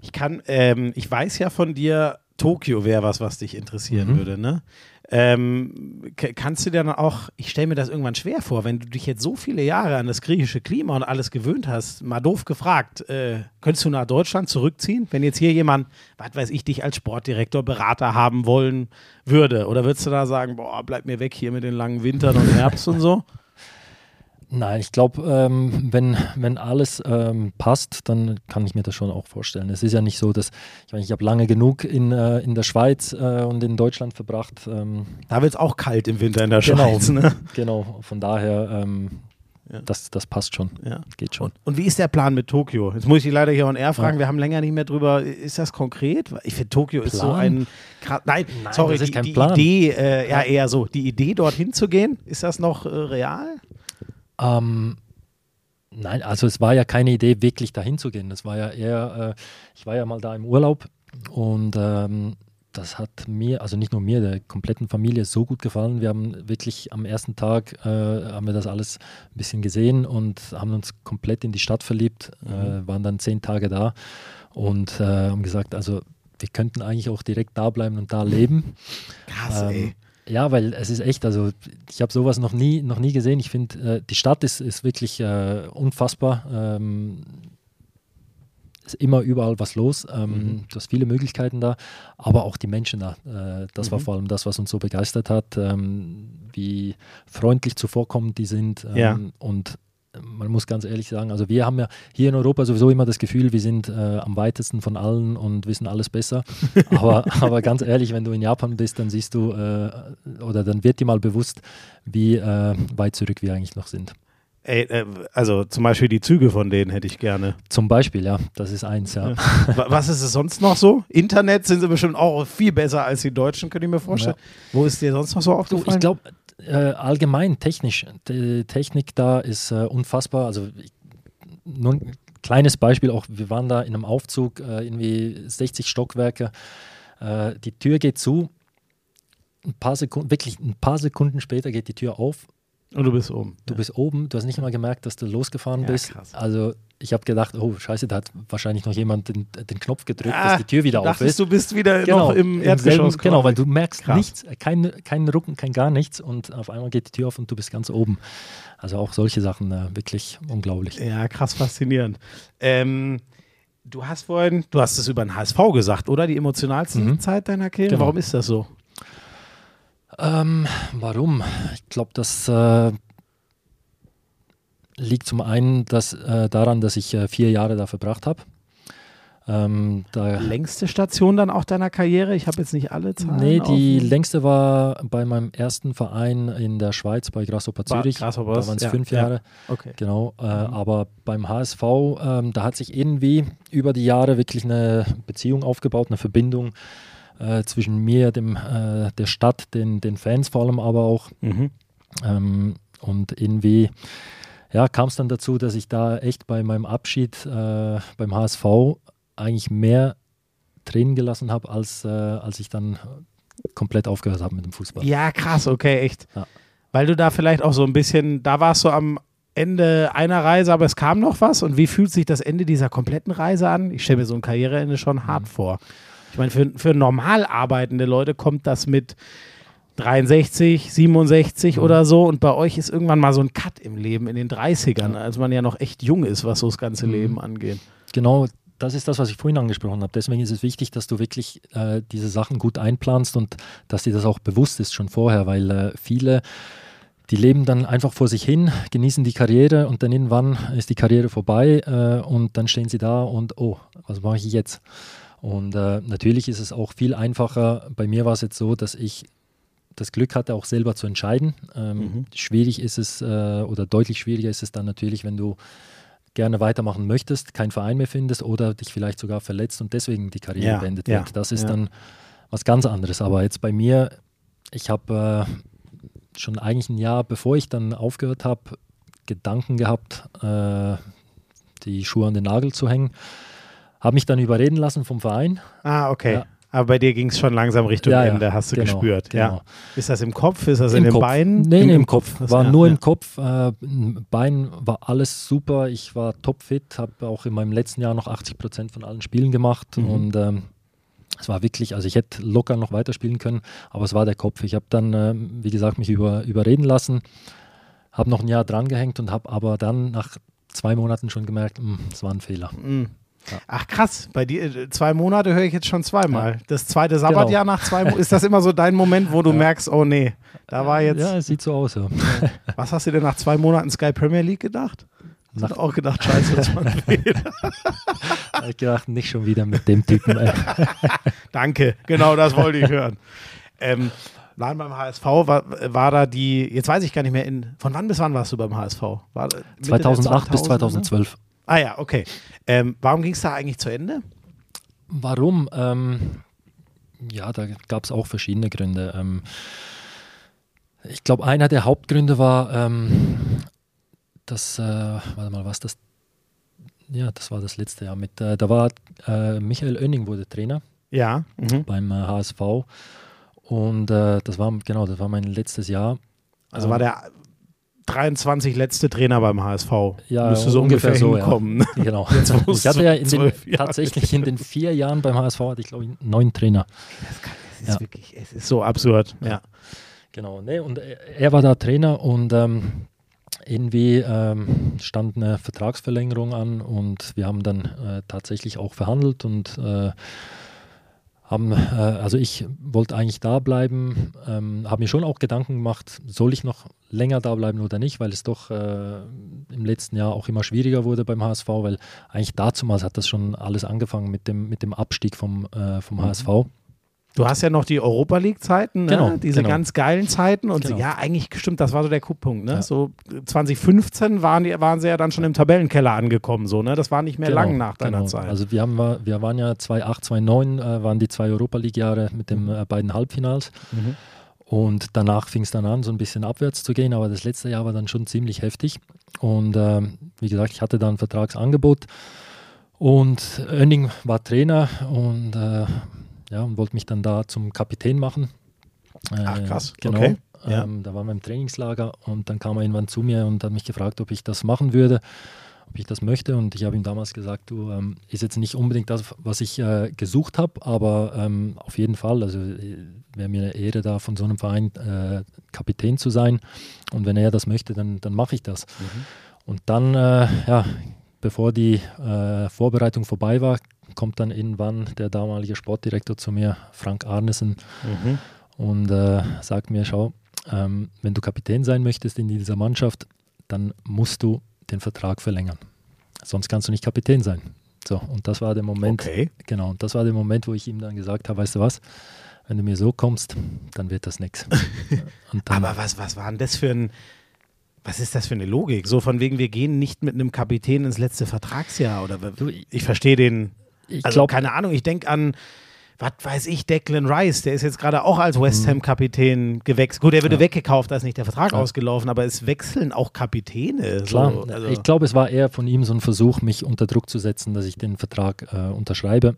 Ich kann, ähm, ich weiß ja von dir, Tokio wäre was, was dich interessieren Mhm. würde, ne? Ähm, kannst du dir dann auch, ich stelle mir das irgendwann schwer vor, wenn du dich jetzt so viele Jahre an das griechische Klima und alles gewöhnt hast, mal doof gefragt, äh, könntest du nach Deutschland zurückziehen, wenn jetzt hier jemand, was weiß ich, dich als Sportdirektor, Berater haben wollen würde? Oder würdest du da sagen, boah, bleib mir weg hier mit den langen Wintern und Herbst und so? Nein, ich glaube, ähm, wenn, wenn alles ähm, passt, dann kann ich mir das schon auch vorstellen. Es ist ja nicht so, dass, ich meine, ich habe lange genug in, äh, in der Schweiz äh, und in Deutschland verbracht. Ähm, Da wird es auch kalt im Winter in der Genau. Schweiz, ne? genau, von daher, ähm, Ja. das, das passt schon. Ja. Geht schon. Und wie ist der Plan mit Tokio? Jetzt muss ich dich leider hier on air fragen, wir haben länger nicht mehr drüber. Ist das konkret? Ich finde, Tokio ist so Plan? ein. Nein, Nein, sorry, das ist die, kein die Plan. Idee, äh, ja, eher so. Die Idee, dorthin zu gehen, ist das noch äh, real? Ähm, nein, also es war ja keine Idee, wirklich dahin zu gehen. Das war ja eher, äh, ich war ja mal da im Urlaub und ähm, das hat mir, also nicht nur mir, der kompletten Familie so gut gefallen. Wir haben wirklich am ersten Tag, äh, haben wir das alles ein bisschen gesehen und haben uns komplett in die Stadt verliebt, äh, waren dann zehn Tage da und äh, haben gesagt, also wir könnten eigentlich auch direkt da bleiben und da leben. Krass, Ähm, ey. Ja, weil es ist echt, also ich habe sowas noch nie, noch nie gesehen. Ich finde, äh, die Stadt ist, ist wirklich äh, unfassbar. Ähm, ist immer überall was los. Ähm, Du hast viele Möglichkeiten da, aber auch die Menschen da. Äh, das war vor allem das, was uns so begeistert hat, ähm, wie freundlich zuvorkommend die sind. Ähm, Ja. Und man muss ganz ehrlich sagen, also wir haben ja hier in Europa sowieso immer das Gefühl, wir sind äh, am weitesten von allen und wissen alles besser. <laughs> Aber, aber ganz ehrlich, wenn du in Japan bist, dann siehst du, äh, oder dann wird dir mal bewusst, wie äh, weit zurück wir eigentlich noch sind. Ey, äh, also zum Beispiel die Züge von denen hätte ich gerne. Zum Beispiel, ja, das ist eins, ja. Wa- Was ist es sonst noch so? Internet sind sie bestimmt auch viel besser als die Deutschen, könnte ich mir vorstellen. Wo ist dir sonst noch so Du, aufgefallen? ich glaube, äh, allgemein technisch, die Technik da ist äh, unfassbar. Also ich, nur ein kleines Beispiel auch, wir waren da in einem Aufzug, äh, irgendwie 60 Stockwerke, äh, die Tür geht zu, ein paar Sekunden, wirklich ein paar Sekunden später geht die Tür auf, Und du bist oben. du bist oben, du hast nicht mal gemerkt, dass du losgefahren Ja, bist. krass. Also ich habe gedacht, oh scheiße, da hat wahrscheinlich noch jemand den, den Knopf gedrückt, Ah, dass die Tür wieder auf dachtest, ist. du bist wieder genau, noch im im Erdgeschoss. selben, genau, weil du merkst Krass. nichts, kein, kein Rucken, kein gar nichts und auf einmal geht die Tür auf und du bist ganz oben. Also auch solche Sachen äh, wirklich unglaublich. Ja, krass faszinierend. Ähm, du hast vorhin, du hast es über den HSV gesagt, oder? Die emotionalste Mhm. Zeit deiner Karriere. Genau. Warum ist das so? Ähm, warum? Ich glaube, das äh, liegt zum einen dass, äh, daran, dass ich äh, vier Jahre da verbracht habe. Ähm, da, Längste Station dann auch deiner Karriere? Ich habe jetzt nicht alle Zahlen. nee, die auf- längste war bei meinem ersten Verein in der Schweiz bei Grasshopper War Zürich. Grasshoppers, da waren es ja, fünf ja. Jahre. Okay. Genau, äh, aber beim HSV, ähm, da hat sich irgendwie über die Jahre wirklich eine Beziehung aufgebaut, eine Verbindung äh, zwischen mir, dem, äh, der Stadt, den, den Fans vor allem aber auch. Mhm. Ähm, und irgendwie ja, kam es dann dazu, dass ich da echt bei meinem Abschied äh, beim HSV eigentlich mehr Tränen gelassen habe, als, äh, als ich dann komplett aufgehört habe mit dem Fußball. Ja, krass, okay, echt. Ja. Weil du da vielleicht auch so ein bisschen, da warst du am Ende einer Reise, aber es kam noch was. Und wie fühlt sich das Ende dieser kompletten Reise an? Ich stelle mir so ein Karriereende schon Mhm. hart vor. Ich meine, für, für normal arbeitende Leute kommt das mit 63, 67 Mhm. oder so. Und bei euch ist irgendwann mal so ein Cut im Leben in den 30ern, als man ja noch echt jung ist, was so das ganze Mhm. Leben angeht. Genau, das ist das, was ich vorhin angesprochen habe. Deswegen ist es wichtig, dass du wirklich äh, diese Sachen gut einplanst und dass dir das auch bewusst ist schon vorher, weil äh, viele, die leben dann einfach vor sich hin, genießen die Karriere und dann irgendwann ist die Karriere vorbei äh, und dann stehen sie da und oh, was mache ich jetzt? Und äh, natürlich ist es auch viel einfacher. Bei mir war es jetzt so, dass ich das Glück hatte, auch selber zu entscheiden. Ähm, Mhm. Schwierig ist es äh, oder deutlich schwieriger ist es dann natürlich, wenn du gerne weitermachen möchtest, keinen Verein mehr findest oder dich vielleicht sogar verletzt und deswegen die Karriere Ja, beendet ja, wird. Das ist ja. dann was ganz anderes. Aber jetzt bei mir, ich habe äh, schon eigentlich ein Jahr, bevor ich dann aufgehört habe, Gedanken gehabt, äh, die Schuhe an den Nagel zu hängen. Habe mich dann überreden lassen vom Verein. Ah, okay. Ja. Aber bei dir ging es schon langsam Richtung Ja, ja, Ende, hast du genau, gespürt. Ja. genau. Ist das im Kopf? Ist das in Im den Kopf. Beinen? Nee, Im- im Kopf. Das- War ja, nur ja. im Kopf. Äh, Bein war alles super. Ich war topfit, habe auch in meinem letzten Jahr noch 80 Prozent von allen Spielen gemacht. Mhm. Und ähm, es war wirklich, also ich hätte locker noch weiterspielen können, aber es war der Kopf. Ich habe dann, ähm, wie gesagt, mich über, überreden lassen, habe noch ein Jahr drangehängt und habe aber dann nach zwei Monaten schon gemerkt, "Hm, es war ein Fehler. Mhm. Ja. Ach krass, bei dir äh, zwei Monate höre ich jetzt schon zweimal. Das zweite Sabbatjahr Genau. nach zwei Monaten, ist das immer so dein Moment, wo du <laughs> merkst, oh nee, da war jetzt, Ja, es sieht so aus. Ja. <laughs> was hast du denn nach zwei Monaten Sky Premier League gedacht? Nach- du auch gedacht, scheiße, das war <laughs> ich gedacht, nicht schon wieder mit dem Typen. Danke, genau das wollte ich hören. Ähm, waren beim HSV, war, war da die, jetzt weiß ich gar nicht mehr, in, von wann bis wann warst du beim HSV? War, Mitte der 2008 bis 2000er? 2012. Ah ja, okay. Ähm, warum ging es da eigentlich zu Ende? Warum? Ähm, ja, da gab es auch verschiedene Gründe. Ähm, ich glaube, einer der Hauptgründe war, ähm, dass, äh, warte mal, was das? Ja, das war das letzte Jahr mit. Äh, da war äh, Michael Oenning wurde Trainer Ja. Mhm. beim äh, HSV und äh, das war genau, das war mein letztes Jahr. Also Ähm, war der 23 letzte Trainer beim HSV. Ja, Müsste so ungefähr, ungefähr so, ja. hinkommen. ne? <laughs> Genau. es Ich hatte ja in den, tatsächlich in den vier Jahren beim HSV hatte ich glaube ich neun Trainer. Es ist Ja. wirklich, es ist so absurd. Ja. Genau, ne, und er, er war da Trainer und ähm, irgendwie ähm, stand eine Vertragsverlängerung an und wir haben dann äh, tatsächlich auch verhandelt und äh, haben, äh, also ich wollte eigentlich da bleiben, ähm, habe mir schon auch Gedanken gemacht, soll ich noch länger da bleiben oder nicht, weil es doch äh, im letzten Jahr auch immer schwieriger wurde beim HSV, weil eigentlich dazumals hat das schon alles angefangen mit dem, mit dem Abstieg vom, äh, vom HSV. Du hast ja noch die Europa League-Zeiten, ne? Genau, diese genau. ganz geilen Zeiten. Und Genau. ja, eigentlich stimmt, das war so der Punkt. Ne? Ja. So 2015 waren, die, waren sie ja dann schon im Tabellenkeller angekommen. So, ne? Das war nicht mehr Genau, lang nach deiner genau. Zeit. Also wir, haben, wir waren ja 2008, 2009 äh, waren die zwei Europa League-Jahre mit den äh, beiden Halbfinals. Mhm. Und danach fing es dann an, so ein bisschen abwärts zu gehen, aber das letzte Jahr war dann schon ziemlich heftig. Und ähm, wie gesagt, ich hatte dann ein Vertragsangebot und Oenning war Trainer und äh, ja, und wollte mich dann da zum Kapitän machen. Ach, Äh, krass. Genau. Okay. Ja. Ähm, da waren wir im Trainingslager und dann kam er irgendwann zu mir und hat mich gefragt, ob ich das machen würde, ob ich das möchte. Und ich habe ihm damals gesagt, du, ähm, ist jetzt nicht unbedingt das, was ich äh, gesucht habe, aber ähm, auf jeden Fall, also äh, wäre mir eine Ehre, da von so einem Verein äh, Kapitän zu sein. Und wenn er das möchte, dann, dann mache ich das. Und dann, äh, ja, bevor die äh, Vorbereitung vorbei war, kommt dann irgendwann der damalige Sportdirektor zu mir, Frank Arnesen, Mhm. und äh, sagt mir, schau, ähm, wenn du Kapitän sein möchtest in dieser Mannschaft, dann musst du den Vertrag verlängern. Sonst kannst du nicht Kapitän sein. So, und das war der Moment, Okay. genau, und das war der Moment, wo ich ihm dann gesagt habe, weißt du was, wenn du mir so kommst, dann wird das nichts. <laughs> Aber was, was war denn das für ein. Was ist das für eine Logik? So von wegen, wir gehen nicht mit einem Kapitän ins letzte Vertragsjahr oder ich verstehe den. Ich Also glaube, keine Ahnung, ich denke an, was weiß ich, Declan Rice, der ist jetzt gerade auch als West Ham Kapitän gewechselt. Gut, der wurde Mhm. Ja. weggekauft, da ist nicht der Vertrag Ja. ausgelaufen, aber es wechseln auch Kapitäne. Klar, So, also, ich glaube, es war eher von ihm so ein Versuch, mich unter Druck zu setzen, dass ich den Vertrag äh, unterschreibe.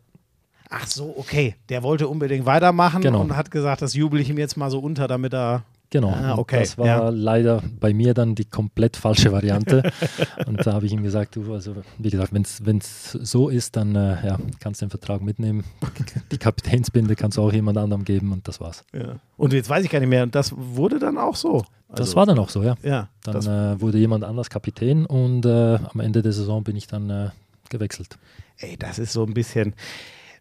ach so, okay. Der wollte unbedingt weitermachen Genau. und hat gesagt, das jubel ich ihm jetzt mal so unter, damit er. Genau, Ah, okay, das war ja. leider bei mir dann die komplett falsche Variante. <laughs> und da habe ich ihm gesagt, du, also wie gesagt, wenn es so ist, dann äh, ja, kannst du den Vertrag mitnehmen. <laughs> Die Kapitänsbinde kannst du auch jemand anderem geben und das war's. Ja. Und jetzt weiß ich gar nicht mehr. Und das wurde dann auch so. das Also, war dann auch so, ja. Ja, Dann das, äh, wurde jemand anders Kapitän und äh, am Ende der Saison bin ich dann äh, gewechselt. ey, das ist so ein bisschen.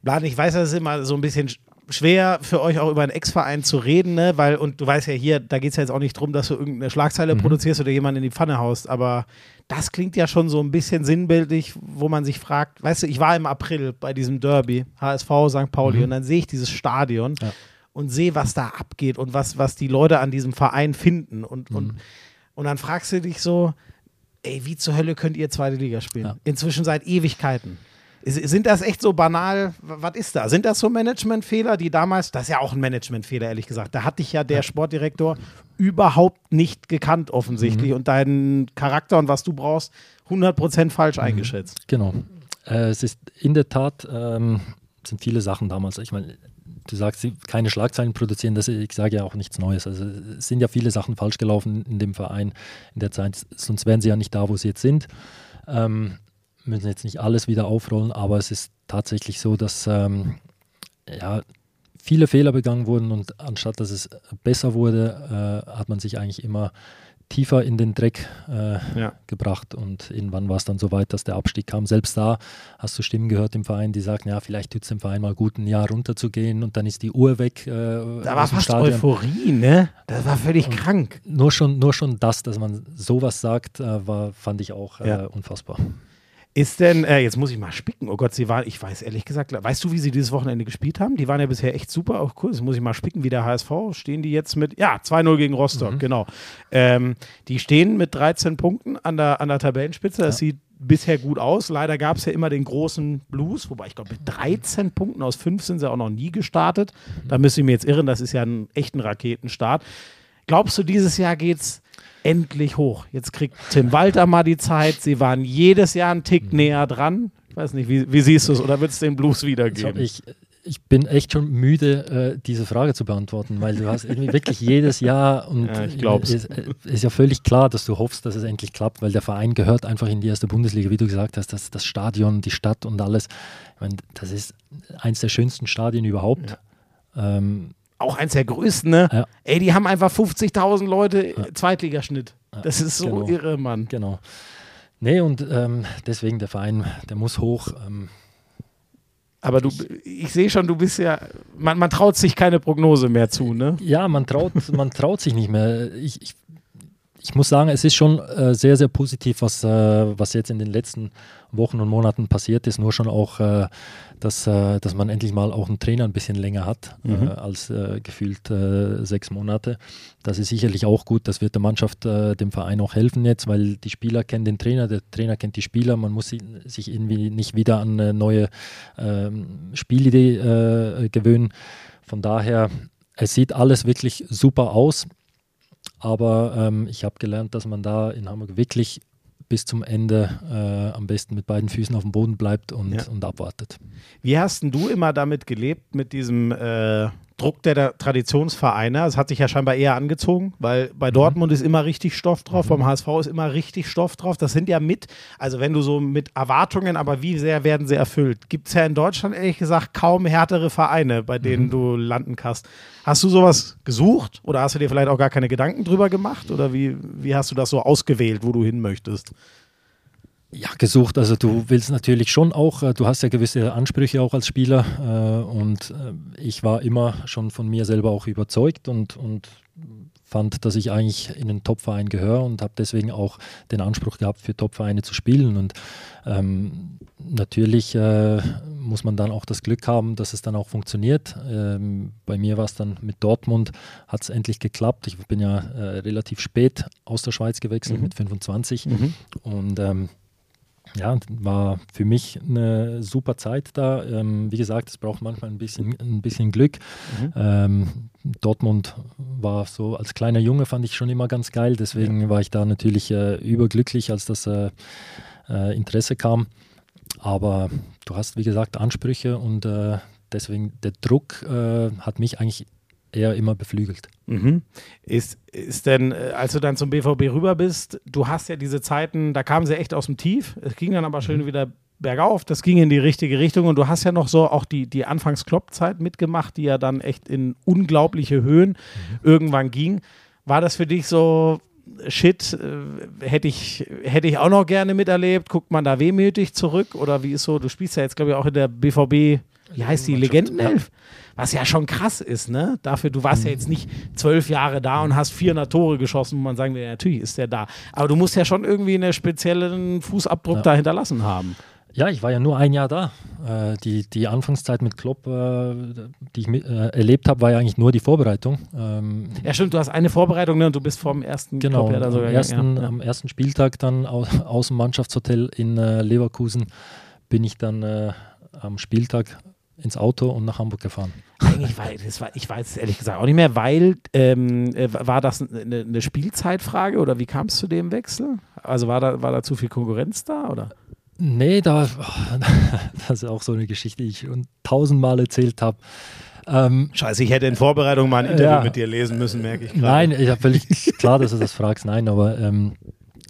Bladen, ich weiß, das ist immer so ein bisschen sch- schwer für euch auch über einen Ex-Verein zu reden, ne? Weil, und du weißt ja hier, da geht es ja jetzt auch nicht drum, dass du irgendeine Schlagzeile Mhm. produzierst oder jemanden in die Pfanne haust, aber das klingt ja schon so ein bisschen sinnbildlich, wo man sich fragt, weißt du, ich war im April bei diesem Derby, HSV St. Pauli, Mhm. und dann sehe ich dieses Stadion Ja. und sehe, was da abgeht und was, was die Leute an diesem Verein finden. Und, Mhm. und, und dann fragst du dich so, ey, wie zur Hölle könnt ihr zweite Liga spielen? Ja. Inzwischen seit Ewigkeiten. Sind das echt so banal? Was ist da? Sind das so Managementfehler, die damals, das ist ja auch ein Managementfehler, ehrlich gesagt. Da hat dich ja der Sportdirektor überhaupt nicht gekannt, offensichtlich, Mhm. und deinen Charakter und was du brauchst, 100% falsch Mhm. eingeschätzt. Genau. Äh, es ist in der Tat, ähm, sind viele Sachen damals. Ich meine, du sagst, sie- keine Schlagzeilen produzieren, das, ich sage ja auch nichts Neues. Also es sind ja viele Sachen falsch gelaufen in dem Verein in der Zeit, sonst wären sie ja nicht da, wo sie jetzt sind. Ähm, müssen jetzt nicht alles wieder aufrollen, aber es ist tatsächlich so, dass ähm, ja, viele Fehler begangen wurden und anstatt dass es besser wurde, äh, hat man sich eigentlich immer tiefer in den Dreck äh, Ja. gebracht und irgendwann war es dann so weit, dass der Abstieg kam. Selbst da hast du Stimmen gehört im Verein, die sagten, ja, vielleicht tut es dem Verein mal gut, ein Jahr runterzugehen und dann ist die Uhr weg. Äh, Da war fast Stadion. Euphorie, ne? Das war völlig krank. Nur schon, nur schon das, dass man sowas sagt, äh, war, fand ich auch äh, Ja. unfassbar. Ist denn, äh, jetzt muss ich mal spicken, oh Gott, sie waren, ich weiß ehrlich gesagt, weißt du, wie sie dieses Wochenende gespielt haben? Die waren ja bisher echt super, auch cool, jetzt muss ich mal spicken, wie der HSV, stehen die jetzt mit, ja, 2-0 gegen Rostock, genau. Ähm, die stehen mit 13 Punkten an der, an der Tabellenspitze, das sieht bisher gut aus. Leider gab es ja immer den großen Blues, wobei ich glaube, mit 13 Punkten aus 5 sind sie auch noch nie gestartet. Da müsste ich mir jetzt irren, das ist ja ein echten Raketenstart. Glaubst du, dieses Jahr geht's endlich hoch? Jetzt kriegt Tim Walter mal die Zeit. Sie waren jedes Jahr einen Tick näher dran. Ich weiß nicht, wie, wie siehst du es? Oder wird es den Blues wiedergeben? ich, ich bin echt schon müde, äh, diese Frage zu beantworten, weil du hast irgendwie wirklich jedes Jahr und Ja, ich glaub's. es ist, ist ja völlig klar, dass du hoffst, dass es endlich klappt, weil der Verein gehört einfach in die erste Bundesliga, wie du gesagt hast, das, das Stadion, die Stadt und alles. Ich meine, das ist eins der schönsten Stadien überhaupt. Ähm, Auch eins der größten, ne? Ja. Ey, die haben einfach 50.000 Leute äh, Zweitligaschnitt. Das ist so genau. irre, Mann. genau. Nee, und ähm, deswegen der Verein, der muss hoch. Ähm, Aber du, ich sehe schon, du bist ja, man, man traut sich keine Prognose mehr zu, ne? Ja, man traut, <laughs> man traut sich nicht mehr. Ich, ich, ich muss sagen, es ist schon äh, sehr, sehr positiv, was, äh, was jetzt in den letzten Wochen und Monaten passiert ist. Nur schon auch, äh, dass, äh, dass man endlich mal auch einen Trainer ein bisschen länger hat Mhm. äh, als äh, gefühlt äh, sechs Monate. Das ist sicherlich auch gut. Das wird der Mannschaft, äh, dem Verein auch helfen jetzt, weil die Spieler kennen den Trainer, der Trainer kennt die Spieler. Man muss sich irgendwie nicht wieder an eine neue ähm, Spielidee äh, gewöhnen. Von daher, es sieht alles wirklich super aus. Aber ähm, ich habe gelernt, dass man da in Hamburg wirklich bis zum Ende äh, am besten mit beiden Füßen auf dem Boden bleibt und, Ja. und abwartet. Wie hast denn du immer damit gelebt, mit diesem äh, Druck der, der Traditionsvereine? Es hat sich ja scheinbar eher angezogen, weil bei Dortmund ist immer richtig Stoff drauf, beim HSV ist immer richtig Stoff drauf. Das sind ja mit, also wenn du so mit Erwartungen, aber wie sehr werden sie erfüllt? Gibt es ja in Deutschland ehrlich gesagt kaum härtere Vereine, bei denen du landen kannst. Hast du sowas gesucht oder hast du dir vielleicht auch gar keine Gedanken drüber gemacht? Oder wie, wie hast du das so ausgewählt, wo du hin möchtest? Ja, gesucht. Also du willst natürlich schon auch, äh, du hast ja gewisse Ansprüche auch als Spieler äh, und äh, ich war immer schon von mir selber auch überzeugt und, und fand, dass ich eigentlich in einen Topverein gehöre und habe deswegen auch den Anspruch gehabt, für Topvereine zu spielen. Und ähm, natürlich äh, muss man dann auch das Glück haben, dass es dann auch funktioniert. Ähm, bei mir war es dann mit Dortmund, hat es endlich geklappt. Ich bin ja äh, relativ spät aus der Schweiz gewechselt mit 25 und ähm, ja, war für mich eine super Zeit da. Ähm, wie gesagt, es braucht manchmal ein bisschen, ein bisschen Glück. Ähm, Dortmund war so als kleiner Junge fand ich schon immer ganz geil. Deswegen war ich da natürlich äh, überglücklich, als das äh, äh, Interesse kam. Aber du hast, wie gesagt, Ansprüche und äh, deswegen der Druck äh, hat mich eigentlich eher immer beflügelt. Mhm. Ist, ist denn, äh, als du dann zum BVB rüber bist, du hast ja diese Zeiten, da kamen sie echt aus dem Tief, es ging dann aber schön wieder bergauf, das ging in die richtige Richtung. Und du hast ja noch so auch die, die Anfangs-Klopp-Zeit mitgemacht, die ja dann echt in unglaubliche Höhen irgendwann ging. War das für dich so, shit, äh, hätte ich, hätte ich auch noch gerne miterlebt, guckt man da wehmütig zurück? Oder wie ist so, du spielst ja jetzt glaube ich auch in der BVB, wie heißt die, Legendenelf? Was ja schon krass ist, ne? Dafür, du warst ja jetzt nicht zwölf Jahre da und hast 400 Tore geschossen, wo man sagen ja, natürlich ist der da. Aber du musst ja schon irgendwie einen speziellen Fußabdruck Ja. da hinterlassen haben. Ja, ich war ja nur ein Jahr da. Äh, die, die Anfangszeit mit Klopp, äh, die ich mit, äh, erlebt habe, war ja eigentlich nur die Vorbereitung. Ähm, Ja, stimmt, du hast eine Vorbereitung ne, und du bist vom ersten genau, Club ja da am, sogar ersten, gegangen, ja. am ersten Spieltag dann aus, aus dem Mannschaftshotel in äh, Leverkusen bin ich dann äh, am Spieltag ins Auto und nach Hamburg gefahren. Eigentlich war, das war, ich weiß es ehrlich gesagt auch nicht mehr, weil ähm, äh, war das eine, eine Spielzeitfrage oder wie kam es zu dem Wechsel? Also war da, war da zu viel Konkurrenz da oder? Nee, da, <laughs> das ist auch so eine Geschichte, die ich schon tausendmal erzählt habe. Ähm, Scheiße, ich hätte in Vorbereitung mal ein Interview Ja. mit dir lesen müssen, merke ich gerade. Nein, ich habe völlig klar, dass du das fragst. Nein, aber ähm,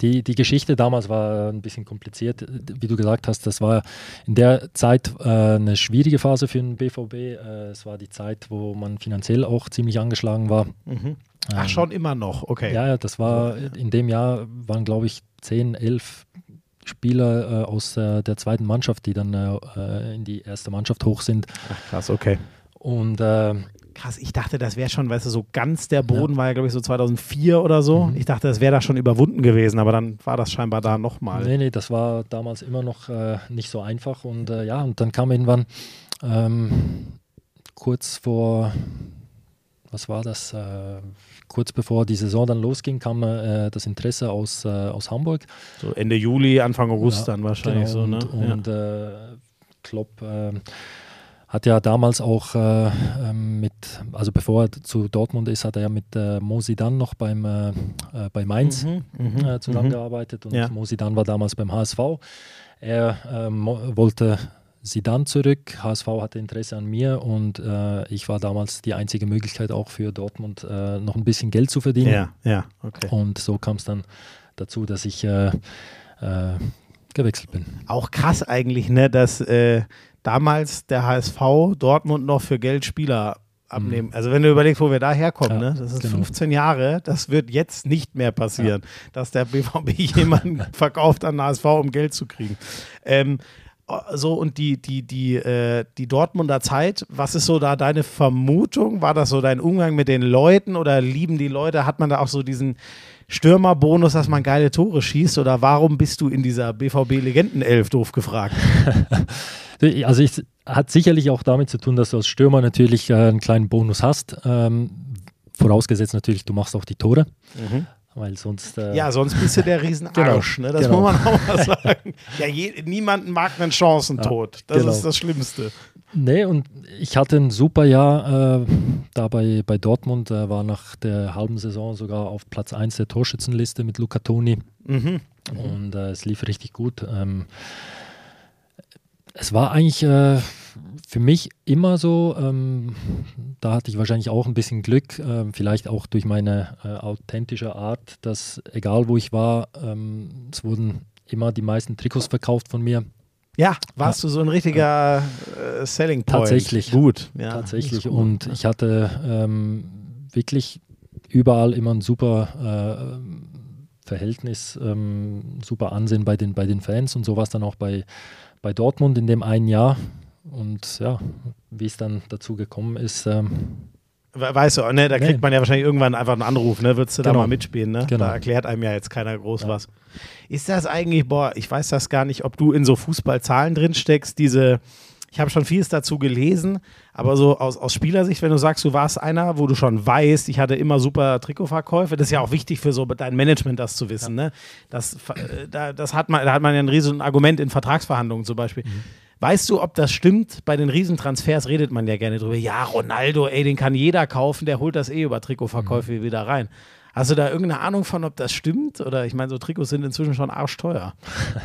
die, die Geschichte damals war ein bisschen kompliziert. Wie du gesagt hast, das war in der Zeit äh, eine schwierige Phase für den BVB. Äh, es war die Zeit, wo man finanziell auch ziemlich angeschlagen war. Mhm. Ach, Ähm, schon immer noch, okay. Ja, ja, das war in dem Jahr waren, glaube ich, 10, 11 Spieler äh, aus äh, der zweiten Mannschaft, die dann äh, in die erste Mannschaft hoch sind. Ach, krass, okay. Und äh, Krass, ich dachte, das wäre schon, weißt du, so ganz der Boden war ja, glaube ich, so 2004 oder so. Ich dachte, das wäre da schon überwunden gewesen, aber dann war das scheinbar da nochmal. Nee, nee, das war damals immer noch äh, nicht so einfach. Und äh, ja, und dann kam irgendwann ähm, kurz vor, was war das? Äh, kurz bevor die Saison dann losging, kam äh, das Interesse aus, äh, aus Hamburg. So Ende Juli, Anfang August Ja, dann wahrscheinlich so, ne? Und, und äh, Klopp hat ja damals auch äh, ähm, mit, also bevor er zu Dortmund ist, hat er ja mit äh, Mo Zidane noch beim, äh, äh, bei Mainz Mhm, mhm, äh, zusammengearbeitet und Ja. Mo Zidane war damals beim HSV. Er ähm, wollte Zidane zurück, HSV hatte Interesse an mir und äh, ich war damals die einzige Möglichkeit auch für Dortmund äh, noch ein bisschen Geld zu verdienen. Ja, ja, okay. Und so kam es dann dazu, dass ich äh, äh, gewechselt bin. Auch krass eigentlich, ne, dass äh, damals der HSV Dortmund noch für Geld Spieler abnehmen. Also wenn du überlegst, wo wir da herkommen, Mhm. Ja, ne? das sind genau. 15 Jahre, das wird jetzt nicht mehr passieren, dass der BVB <laughs> jemanden verkauft an den HSV, um Geld zu kriegen. Ähm, so und die, die, die, äh, die Dortmunder Zeit, was ist so da deine Vermutung? War das so dein Umgang mit den Leuten oder lieben die Leute? Hat man da auch so diesen Stürmerbonus, dass man geile Tore schießt? Oder warum bist du in dieser BVB-Legendenelf doof gefragt? <laughs> Also es hat sicherlich auch damit zu tun, dass du als Stürmer natürlich äh, einen kleinen Bonus hast. Ähm, vorausgesetzt natürlich, du machst auch die Tore. Weil sonst. Äh, Ja, sonst bist du der <laughs> Riesenarsch, ne? Das genau. muss man auch mal <laughs> sagen. Ja, je, niemanden mag einen Chancentod. Das genau. ist das Schlimmste. Nee, und ich hatte ein super Jahr äh, da bei, bei Dortmund. Er war nach der halben Saison sogar auf Platz 1 der Torschützenliste mit Luca Toni. Und äh, es lief richtig gut. Ähm, es war eigentlich äh, für mich immer so, ähm, da hatte ich wahrscheinlich auch ein bisschen Glück, ähm, vielleicht auch durch meine äh, authentische Art, dass egal wo ich war, ähm, es wurden immer die meisten Trikots verkauft von mir. Ja, warst du so ein richtiger äh, Selling Point? Tatsächlich. Gut. Ja, Tatsächlich. gut. Und ich hatte ähm, wirklich überall immer ein super äh, Verhältnis, ähm, super Ansehen bei den, bei den Fans und so war es dann auch bei, bei Dortmund in dem einen Jahr. Und ja, wie es dann dazu gekommen ist, ähm, Weißt du, ne, da Nee. kriegt man ja wahrscheinlich irgendwann einfach einen Anruf, ne? Würdest du da Genau. mal mitspielen, ne? Genau. Da erklärt einem ja jetzt keiner groß was. Ist das eigentlich, boah, ich weiß das gar nicht, ob du in so Fußballzahlen drin steckst, diese, ich habe schon vieles dazu gelesen, aber so aus, aus Spielersicht, wenn du sagst, du warst einer, wo du schon weißt, ich hatte immer super Trikotverkäufe, das ist ja auch wichtig für so dein Management, das zu wissen, ne? Das, äh, da, das hat man, da hat man ja ein riesen Argument in Vertragsverhandlungen zum Beispiel. Weißt du, ob das stimmt? Bei den Riesentransfers redet man ja gerne drüber. Ja, Ronaldo, ey, den kann jeder kaufen, der holt das eh über Trikotverkäufe wieder rein. Hast du da irgendeine Ahnung von, ob das stimmt? Oder ich meine, so Trikots sind inzwischen schon arschteuer.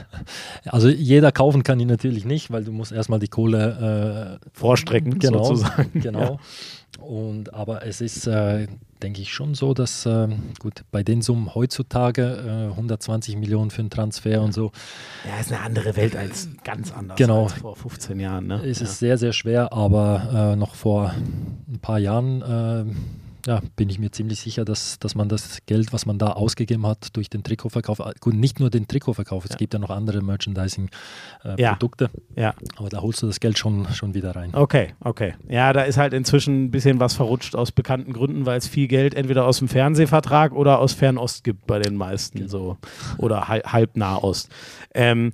<laughs> also jeder kaufen kann die natürlich nicht, weil du musst erstmal die Kohle äh, Vorstrecken genau, sozusagen. Genau. Und aber es ist, äh, denke ich, schon so, dass ähm, gut bei den Summen heutzutage äh, 120 Millionen für einen Transfer und so Ja, ist eine andere Welt als ganz anders Genau. als vor 15 Jahren. Ne? ist ja. es sehr, sehr schwer. Aber äh, noch vor ein paar Jahren äh, ja, bin ich mir ziemlich sicher, dass, dass man das Geld, was man da ausgegeben hat durch den Trikotverkauf, äh, gut, nicht nur den Trikotverkauf, es gibt ja noch andere Ja. Merchandising-Produkte, ja. aber da holst du das Geld schon, schon wieder rein. Okay, okay. Ja, da ist halt inzwischen ein bisschen was verrutscht aus bekannten Gründen, weil es viel Geld entweder aus dem Fernsehvertrag oder aus Fernost gibt bei den meisten so. Oder halb, halb Nahost. Ähm,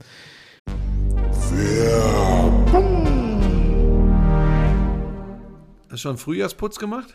Hast du schon Frühjahrsputz gemacht?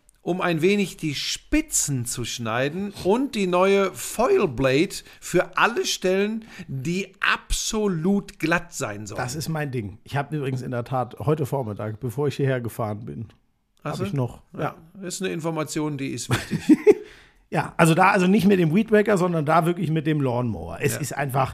um ein wenig die Spitzen zu schneiden und die neue Foil Blade für alle Stellen, die absolut glatt sein sollen. Das ist mein Ding. Ich habe übrigens in der Tat heute Vormittag, bevor ich hierher gefahren bin, habe ich noch. Ja. Das ist eine Information, die ist wichtig. <laughs> Ja, also da, also nicht mit dem Weed Wacker, sondern da wirklich mit dem Lawnmower. Es ist einfach,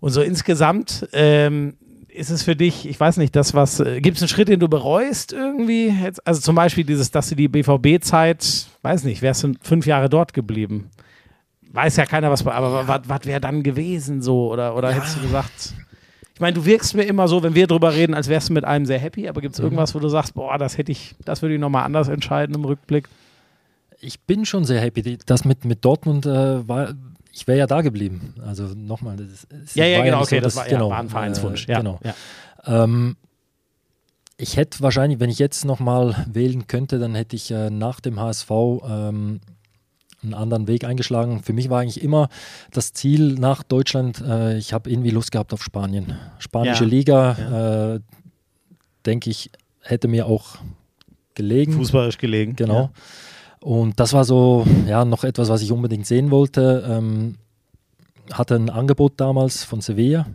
Und so insgesamt ähm, ist es für dich, ich weiß nicht, das was, äh, gibt es einen Schritt, den du bereust irgendwie? Jetzt, also zum Beispiel dieses, dass du die BVB-Zeit, weiß nicht, wärst du fünf Jahre dort geblieben? Weiß ja keiner, was, aber was, was wäre dann gewesen so? Oder, oder hättest du gesagt, ich meine, du wirkst mir immer so, wenn wir drüber reden, als wärst du mit einem sehr happy, aber gibt es irgendwas, wo du sagst, boah, das hätte ich, das würde ich nochmal anders entscheiden im Rückblick? Ich bin schon sehr happy. Das mit, mit Dortmund äh, war, ich wäre ja da geblieben. Also nochmal. das- es Ja, ja, war genau, okay, so, das dass- war, ja, genau, war ein Vereinswunsch. Äh, ja, Genau. ja. Ähm, ich hätte wahrscheinlich, wenn ich jetzt nochmal wählen könnte, dann hätte ich äh, nach dem HSV ähm, einen anderen Weg eingeschlagen. Für mich war eigentlich immer das Ziel nach Deutschland, äh, ich habe irgendwie Lust gehabt auf Spanien. Spanische Ja, Liga, äh, denke ich, hätte mir auch gelegen. Fußballisch gelegen. Genau. Und das war so, ja, noch etwas, was ich unbedingt sehen wollte. Ähm, hatte ein Angebot damals von Sevilla.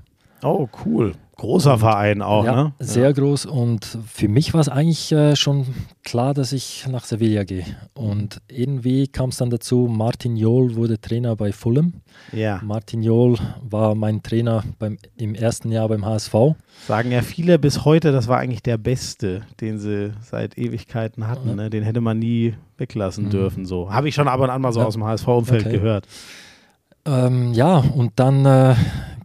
Oh, cool. Großer Verein auch, ja, ne? sehr groß. Und für mich war es eigentlich äh, schon klar, dass ich nach Sevilla gehe. Und irgendwie kam es dann dazu, Martin Jol wurde Trainer bei Fulham. Ja. Martin Jol war mein Trainer beim, im ersten Jahr beim HSV. Sagen ja viele bis heute, das war eigentlich der Beste, den sie seit Ewigkeiten hatten. Ne? Den hätte man nie weglassen dürfen. So habe ich schon ab und an mal so Mhm. Ja. aus dem HSV-Umfeld Okay. gehört. Ähm, ja, und dann äh,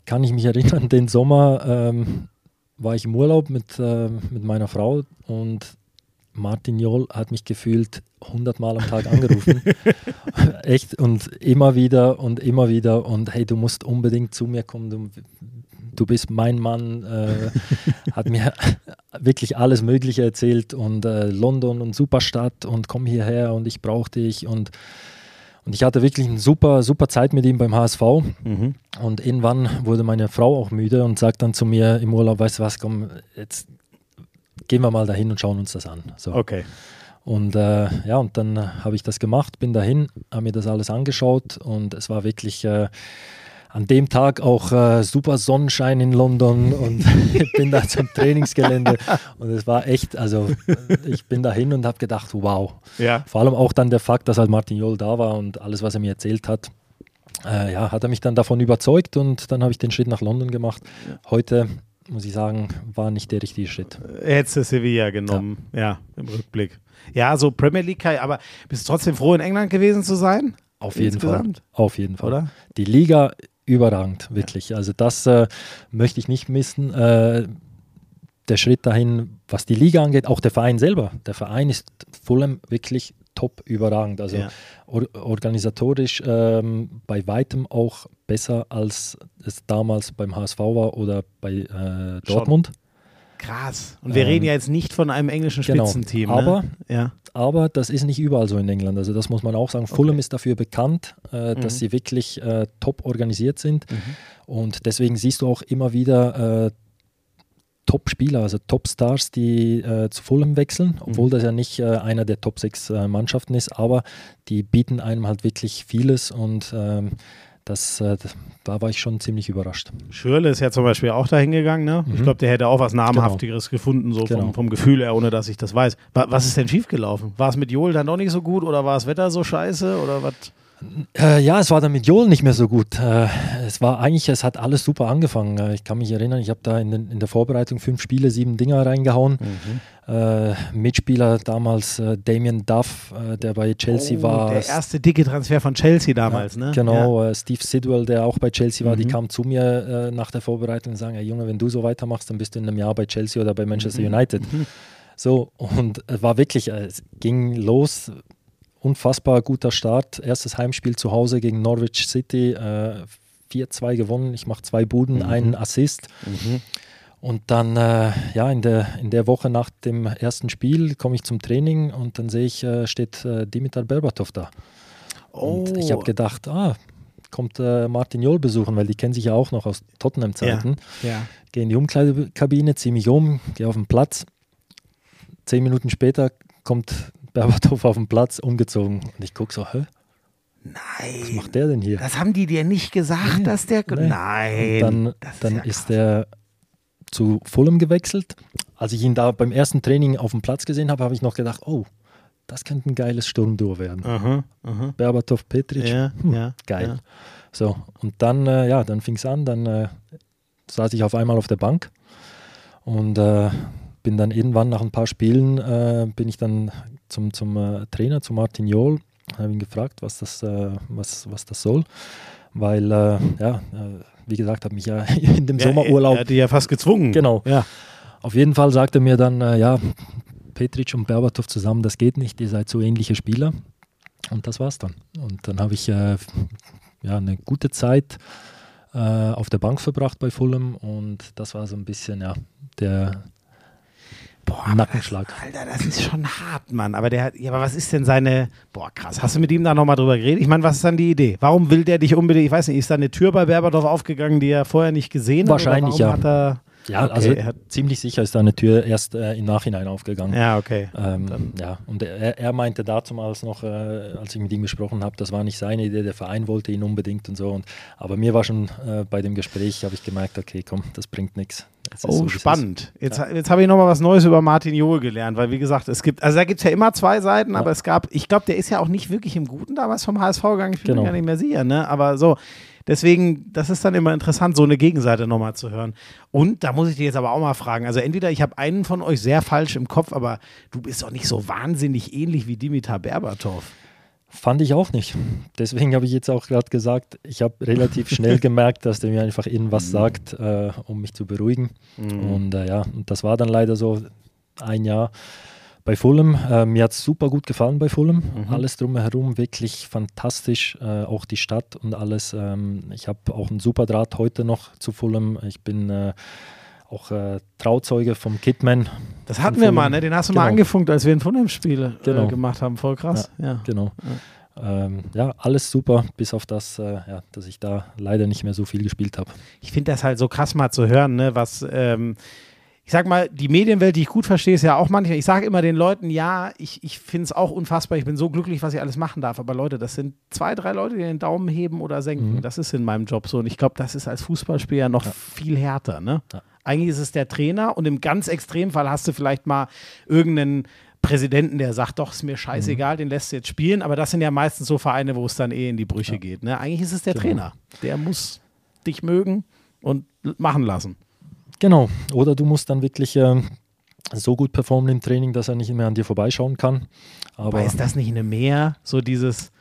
kann ich mich erinnern, <laughs> den Sommer ähm, war ich im Urlaub mit, äh, mit meiner Frau und Martin Jol hat mich gefühlt 100 Mal am Tag angerufen. <laughs> Echt und immer wieder und immer wieder und hey, du musst unbedingt zu mir kommen. Du, du bist mein Mann. Äh, hat mir <laughs> wirklich alles Mögliche erzählt und äh, London und super Stadt und komm hierher und ich brauche dich und und ich hatte wirklich eine super, super Zeit mit ihm beim HSV. Mhm. Und irgendwann wurde meine Frau auch müde und sagt dann zu mir im Urlaub, weißt du was, komm, jetzt gehen wir mal dahin und schauen uns das an. So. Okay. Und äh, ja, und dann habe ich das gemacht, bin dahin, habe mir das alles angeschaut und es war wirklich äh, an dem Tag auch äh, super Sonnenschein in London und <laughs> bin da zum Trainingsgelände und es war echt, also ich bin dahin und habe gedacht, wow. Ja. Vor allem auch dann der Fakt, dass halt Martin Jol da war und alles, was er mir erzählt hat, äh, ja, hat er mich dann davon überzeugt und dann habe ich den Schritt nach London gemacht. Heute, muss ich sagen, war nicht der richtige Schritt. Hättest du Sevilla genommen, ja. im Rückblick. Ja, so Premier League, Kai, aber bist du trotzdem froh, in England gewesen zu sein? Auf jeden Insgesamt? Fall. Auf jeden Fall. Oder? Die Liga überragend, wirklich. Also das äh, möchte ich nicht missen. Äh, der Schritt dahin, was die Liga angeht, auch der Verein selber. Der Verein ist Fulham wirklich top überragend. Also Ja. or organisatorisch ähm, bei weitem auch besser, als es damals beim HSV war oder bei äh, Dortmund. Krass. Und wir Ähm, reden ja jetzt nicht von einem englischen genau. Spitzenteam. Aber- ne? ja. Aber das ist nicht überall so in England. Also das muss man auch sagen. Fulham ist dafür bekannt, äh, dass Mhm. sie wirklich äh, top organisiert sind. Und deswegen siehst du auch immer wieder äh, Top-Spieler, also Top-Stars, die äh, zu Fulham wechseln, obwohl das ja nicht äh, einer der Top 6 äh, ist, aber die bieten einem halt wirklich vieles und ähm, das, äh, da war ich schon ziemlich überrascht. Schürle ist ja zum Beispiel auch dahin gegangen. Ne? Ich Mhm. glaube, der hätte auch was Namhaftigeres gefunden, so Genau. vom, vom Gefühl her, ohne dass ich das weiß. Wa- Was ist denn schiefgelaufen? War es mit Joel dann doch nicht so gut oder war das Wetter so scheiße oder was? Äh, ja, es war dann mit Joel nicht mehr so gut. Äh, es war eigentlich, es hat alles super angefangen. Äh, ich kann mich erinnern, ich habe da in, den, in der Vorbereitung fünf Spiele, sieben Dinger reingehauen. Äh, Mitspieler damals äh, Damien Duff, der bei Chelsea Oh, war. Der erste dicke Transfer von Chelsea damals, ja, ne? Genau, äh, Steve Sidwell, der auch bei Chelsea war, die Mhm. kam zu mir nach der Vorbereitung und sagen, hey Junge, wenn du so weitermachst, dann bist du in einem Jahr bei Chelsea oder bei Manchester Mhm. United. <laughs> So, und es war wirklich, es ging los, unfassbar guter Start. Erstes Heimspiel zu Hause gegen Norwich City, äh, 4-2 gewonnen. Ich mache zwei Buden, einen Assist. Mhm. Und dann, äh, ja, in der, in der Woche nach dem ersten Spiel komme ich zum Training und dann sehe ich, äh, steht äh, Dimitar Berbatov da. Oh, Und ich habe gedacht, ah, kommt äh, Martin Jol besuchen, weil die kennen sich ja auch noch aus Tottenham-Zeiten. ja. Gehe in die Umkleidekabine, ziehe mich um, gehe auf den Platz. Zehn Minuten später kommt Berbatov <laughs> auf den Platz, umgezogen. Und ich gucke so, hä, was Nein. macht der denn hier? Das haben die dir nicht gesagt, dass der. Nee. Nein. dann das dann ja ist der zu Fulham gewechselt. Als ich ihn da beim ersten Training auf dem Platz gesehen habe, habe ich noch gedacht, oh, das könnte ein geiles Sturmduo werden. Aha, aha. Berbatov, Petric, Ja, hm, ja. geil. Ja. So, und dann, äh, ja, dann fing es an, dann äh, saß ich auf einmal auf der Bank und äh, bin dann irgendwann nach ein paar Spielen, äh, bin ich dann zum, zum äh, Trainer, zu Martin Jol, habe ihn gefragt, was das, äh, was, was das soll, weil, äh, ja, äh, wie gesagt, habe mich ja <laughs> in dem Ja, Sommerurlaub Er hat die ja fast gezwungen. Genau. Ja. Auf jeden Fall sagte er mir dann, äh, ja, Petric und Berbatov zusammen, das geht nicht, ihr seid so ähnliche Spieler. Und das war's dann. Und dann habe ich äh, ja, eine gute Zeit auf der Bank verbracht bei Fulham und das war so ein bisschen ja, der Boah, Nackenschlag. Alter, das ist schon hart, Mann. Aber der hat, ja, aber was ist denn seine, boah, krass. Hast du mit ihm da nochmal drüber geredet? Ich meine, was ist dann die Idee? Warum will der dich unbedingt, ich weiß nicht, ist da eine Tür bei Berbatov aufgegangen, die er vorher nicht gesehen Wahrscheinlich, hat? Warum ja. Hat er, Ja, Okay, also hat- ziemlich sicher ist da eine Tür erst äh, im Nachhinein aufgegangen. ja, okay. Ähm, ja, und er, er meinte damals noch, äh, als ich mit ihm gesprochen habe, das war nicht seine Idee, der Verein wollte ihn unbedingt und so. Und, aber mir war schon äh, bei dem Gespräch, habe ich gemerkt, okay, komm, das bringt nichts. Oh, so, spannend. Jetzt, jetzt habe ich nochmal was Neues über Martin Johe gelernt, weil wie gesagt, es gibt, also da gibt es ja immer zwei Seiten, aber es gab, ich glaube, der ist ja auch nicht wirklich im Guten damals vom HSV gegangen, ich bin Genau. mir gar nicht mehr sicher, ne? Aber so, deswegen, das ist dann immer interessant, so eine Gegenseite nochmal zu hören. Und da muss ich dir jetzt aber auch mal fragen, also entweder ich habe einen von euch sehr falsch im Kopf, aber du bist doch nicht so wahnsinnig ähnlich wie Dimitar Berbatov. Fand ich auch nicht. Deswegen habe ich jetzt auch gerade gesagt, ich habe relativ schnell <laughs> gemerkt, dass der mir einfach Mhm. irgendwas sagt, äh, um mich zu beruhigen. Und äh, ja, und das war dann leider so ein Jahr bei Fulham. Äh, mir hat es super gut gefallen bei Fulham. Mhm. Alles drumherum wirklich fantastisch. Äh, auch die Stadt und alles. Ähm, ich habe auch einen super Draht heute noch zu Fulham. Ich bin äh, auch äh, Trauzeuge vom Kidman. Das hatten wir mal, ne? Den hast du mal Genau. angefunkt, als wir ein Fulham-Spiel äh, Genau. gemacht haben. Voll krass. Ja. Genau. Ähm, ja, alles super, bis auf das, äh, ja, dass ich da leider nicht mehr so viel gespielt habe. ich finde das halt so krass mal zu hören, ne, was, ähm, ich sag mal, die Medienwelt, die ich gut verstehe, ist ja auch manchmal, ich sage immer den Leuten, ja, ich, ich finde es auch unfassbar, ich bin so glücklich, was ich alles machen darf, aber Leute, das sind zwei, drei Leute, die den Daumen heben oder senken, Mhm. das ist in meinem Job so und ich glaube, das ist als Fußballspieler noch viel härter, ne? Ja. Eigentlich ist es der Trainer und im ganz Extremfall hast du vielleicht mal irgendeinen Präsidenten, der sagt, doch, ist mir scheißegal, Mhm. den lässt du jetzt spielen, aber das sind ja meistens so Vereine, wo es dann eh in die Brüche geht, ne? Eigentlich ist es der Genau. Trainer, der muss dich mögen und machen lassen. Genau. Oder du musst dann wirklich ähm, so gut performen im Training, dass er nicht mehr an dir vorbeischauen kann. Aber Aber ist das nicht eine Mehr, so dieses,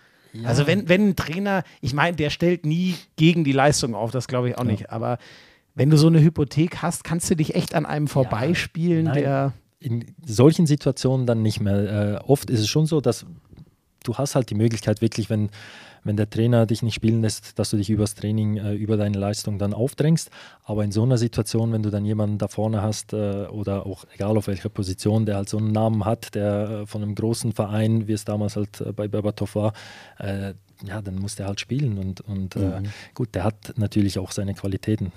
also wenn, wenn ein Trainer, ich meine, der stellt nie gegen die Leistung auf, das glaube ich auch nicht, aber wenn du so eine Hypothek hast, kannst du dich echt an einem vorbeispielen, nein. der, in solchen Situationen dann nicht mehr. Äh, oft ist es schon so, dass du hast halt die Möglichkeit wirklich, wenn, wenn der Trainer dich nicht spielen lässt, dass du dich übers Training, äh, über deine Leistung dann aufdrängst. Aber in so einer Situation, wenn du dann jemanden da vorne hast äh, oder auch egal auf welcher Position, der halt so einen Namen hat, der äh, von einem großen Verein, wie es damals halt äh, bei Berbatov war, äh, ja, dann muss der halt spielen. Und, und äh, gut, der hat natürlich auch seine Qualitäten.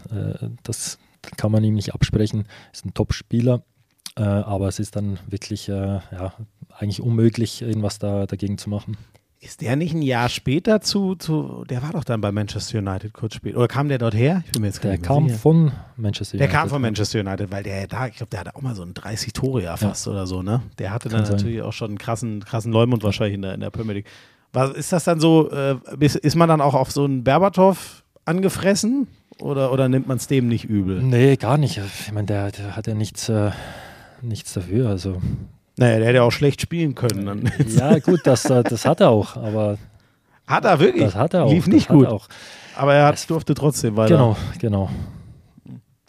Das kann man ihm nicht absprechen. Ist ein Top-Spieler. Aber es ist dann wirklich ja, eigentlich unmöglich, irgendwas da dagegen zu machen. Ist der nicht ein Jahr später zu, zu der war doch dann bei Manchester United kurz später, oder kam der dort her? Ich bin mir jetzt Der kam sicher. von Manchester Der United. kam von Manchester United, weil der da, ich glaube, der hatte auch mal so ein 30 Tore ja fast oder so, ne? Der hatte dann Kann sein. natürlich auch schon einen krassen, krassen Leumund wahrscheinlich in der, in der Premier League. Was, ist das dann so, äh, ist, ist man dann auch auf so einen Berbatov angefressen oder, oder nimmt man es dem nicht übel? Nee, gar nicht. Ich meine, der, der hat ja nichts, äh, nichts dafür. Also, Naja, der hätte auch schlecht spielen können. Dann. ja, gut, das, äh, das hat er auch. Aber Hat er wirklich? das hat er auch. Lief nicht gut, auch. aber er hat, durfte trotzdem weiter. Genau, genau.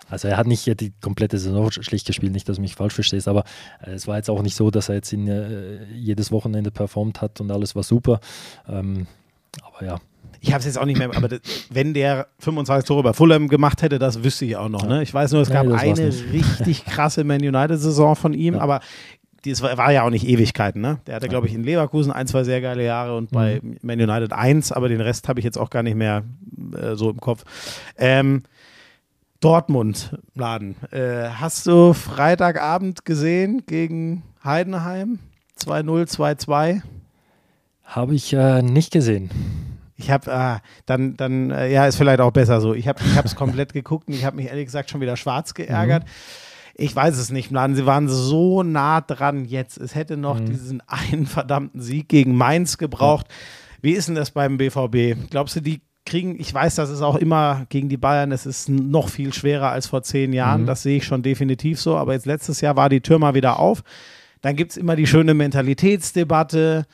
Also er hat nicht die komplette Saison schlecht gespielt, nicht, dass du mich falsch verstehst, aber äh, es war jetzt auch nicht so, dass er jetzt in, äh, jedes Wochenende performt hat und alles war super. Ähm, aber ja, Ich habe es jetzt auch nicht mehr, aber das, wenn der 25 Tore bei Fulham gemacht hätte, das wüsste ich auch noch. Ne? Ich weiß nur, es Nee, gab war's eine richtig krasse Man United-Saison von ihm, Ja. aber das war, ja auch nicht Ewigkeiten. Ne? Der hatte, glaube ich, in Leverkusen ein, zwei sehr geile Jahre und bei Mhm. Man United eins, aber den Rest habe ich jetzt auch gar nicht mehr äh, so im Kopf. Ähm, Dortmund, Laden. Äh, hast du Freitagabend gesehen gegen Heidenheim? 2-0, 2-2. habe ich äh, nicht gesehen. Ich habe, ah, dann, dann, äh, ja, ist vielleicht auch besser so. Ich habe ich es <laughs> komplett geguckt und ich habe mich ehrlich gesagt schon wieder schwarz geärgert. Ich weiß es nicht, Mladen. Sie waren so nah dran jetzt. Es hätte noch diesen <laughs> einen verdammten Sieg gegen Mainz gebraucht. Wie ist denn das beim BVB? Glaubst du, die kriegen. Ich weiß, das ist auch immer gegen die Bayern, es ist noch viel schwerer als vor zehn Jahren. Mhm. Das sehe ich schon definitiv so. Aber jetzt letztes Jahr war die Tür mal wieder auf. Dann gibt es immer die schöne Mentalitätsdebatte.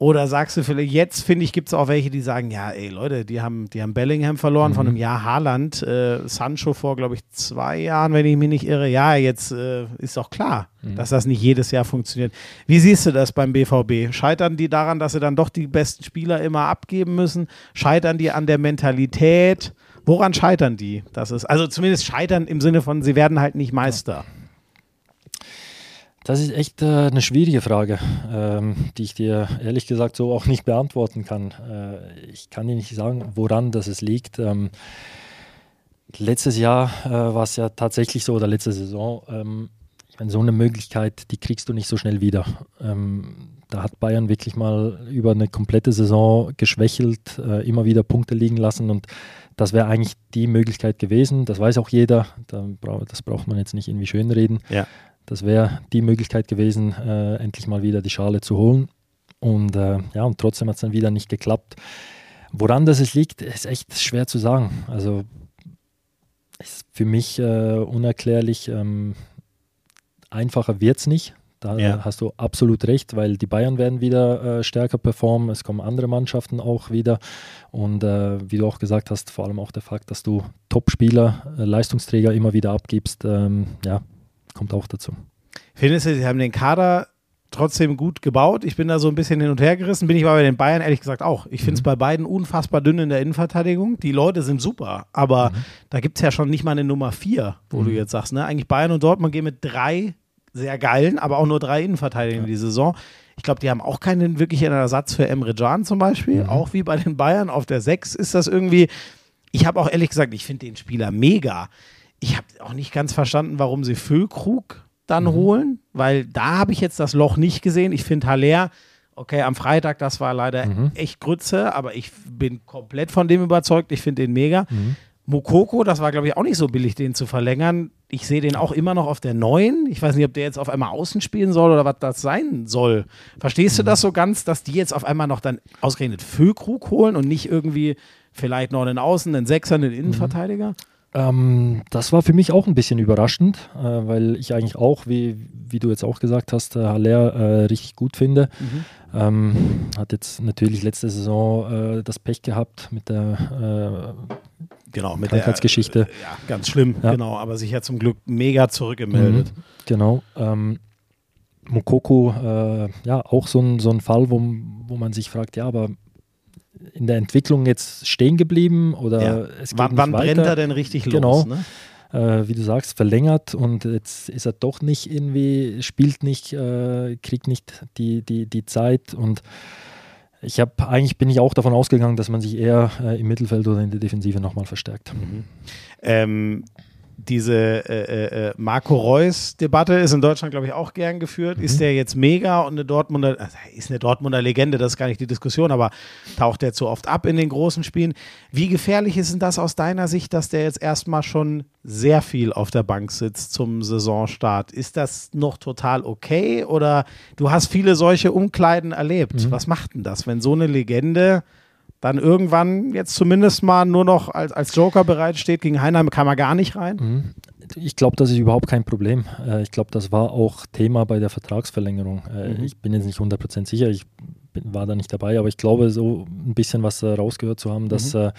Oder sagst du vielleicht, jetzt finde ich, gibt es auch welche, die sagen, ja, ey Leute, die haben, die haben Bellingham verloren von einem Jahr Haaland, äh, Sancho vor, glaube ich, zwei Jahren, wenn ich mich nicht irre. Ja, jetzt äh, ist doch klar, dass das nicht jedes Jahr funktioniert. Wie siehst du das beim BVB? Scheitern die daran, dass sie dann doch die besten Spieler immer abgeben müssen? Scheitern die an der Mentalität? Woran scheitern die? Das ist, also zumindest scheitern im Sinne von, sie werden halt nicht Meister. Das ist echt äh, eine schwierige Frage, ähm, die ich dir ehrlich gesagt so auch nicht beantworten kann. Äh, ich kann dir nicht sagen, woran das es liegt. Ähm, letztes Jahr äh, war es ja tatsächlich so, oder letzte Saison, ähm, ich meine, so eine Möglichkeit, die kriegst du nicht so schnell wieder. Ähm, da hat Bayern wirklich mal über eine komplette Saison geschwächelt, äh, immer wieder Punkte liegen lassen und das wäre eigentlich die Möglichkeit gewesen. Das weiß auch jeder. Das braucht man jetzt nicht irgendwie schönreden. Ja. Das wäre die Möglichkeit gewesen, äh, endlich mal wieder die Schale zu holen. Und äh, ja, und trotzdem hat es dann wieder nicht geklappt. Woran das es liegt, ist echt schwer zu sagen. Also ist für mich äh, unerklärlich. Ähm, einfacher wird es nicht. Da Ja. hast du absolut recht, weil die Bayern werden wieder äh, stärker performen. Es kommen andere Mannschaften auch wieder. Und äh, wie du auch gesagt hast, vor allem auch der Fakt, dass du Top-Spieler, äh, Leistungsträger immer wieder abgibst, ähm, ja, kommt auch dazu. Findest du, sie haben den Kader trotzdem gut gebaut? Ich bin da so ein bisschen hin und her gerissen. Bin ich aber bei den Bayern ehrlich gesagt auch. Ich finde es bei beiden unfassbar dünn in der Innenverteidigung. Die Leute sind super, aber da gibt es ja schon nicht mal eine Nummer vier, wo du jetzt sagst, ne? Eigentlich Bayern und Dortmund gehen mit drei sehr geilen, aber auch nur drei Innenverteidigern in die Saison. Ich glaube, die haben auch keinen wirklichen Ersatz für Emre Can zum Beispiel. Auch wie bei den Bayern auf der Sechs ist das irgendwie. Ich habe auch ehrlich gesagt, ich finde den Spieler mega. Ich habe auch nicht ganz verstanden, warum sie Füllkrug dann holen, weil da habe ich jetzt das Loch nicht gesehen. Ich finde Haller, okay, am Freitag, das war leider echt Grütze, aber ich bin komplett von dem überzeugt. Ich finde den mega. Mokoko, das war, glaube ich, auch nicht so billig, den zu verlängern. Ich sehe den auch immer noch auf der neuen. Ich weiß nicht, ob der jetzt auf einmal außen spielen soll oder was das sein soll. Verstehst du das so ganz, dass die jetzt auf einmal noch dann ausgerechnet Füllkrug holen und nicht irgendwie vielleicht noch einen Außen, einen Sechser, einen Innenverteidiger? Ähm, das war für mich auch ein bisschen überraschend, äh, weil ich eigentlich auch, wie, wie du jetzt auch gesagt hast, äh, Haller äh, richtig gut finde. Ähm, hat jetzt natürlich letzte Saison äh, das Pech gehabt mit der Genau, mit Krankheitsgeschichte. Der, äh, ja, ganz schlimm, Ja. genau. Aber sich ja zum Glück mega zurückgemeldet. Mhm, Genau. Ähm, Mokoko, äh, ja, auch so ein, so ein Fall, wo, wo man sich fragt, ja, aber in der Entwicklung jetzt stehen geblieben oder Ja. es geht Wann, nicht wann weiter. brennt er denn richtig Genau. los? Ne? äh, wie du sagst, verlängert und jetzt ist er doch nicht irgendwie, spielt nicht, äh, kriegt nicht die, die, die Zeit und ich habe eigentlich bin ich auch davon ausgegangen, dass man sich eher äh, im Mittelfeld oder in der Defensive nochmal verstärkt. Ähm, diese äh, äh, Marco Reus-Debatte ist in Deutschland, glaube ich, auch gern geführt. Ist der jetzt mega und eine Dortmunder, also ist eine Dortmunder Legende, das ist gar nicht die Diskussion, aber taucht der zu oft ab in den großen Spielen? Wie gefährlich ist denn das aus deiner Sicht, dass der jetzt erstmal schon sehr viel auf der Bank sitzt zum Saisonstart? Ist das noch total okay oder du hast viele solche Umkleiden erlebt? Was macht denn das, wenn so eine Legende dann irgendwann jetzt zumindest mal nur noch als, als Joker bereitsteht. Gegen Heinheim kam er gar nicht rein. Ich glaube, das ist überhaupt kein Problem. Äh, ich glaube, das war auch Thema bei der Vertragsverlängerung. Äh, Ich bin jetzt nicht 100% sicher, ich bin, war da nicht dabei, aber ich glaube, so ein bisschen was äh, rausgehört zu haben, dass, äh,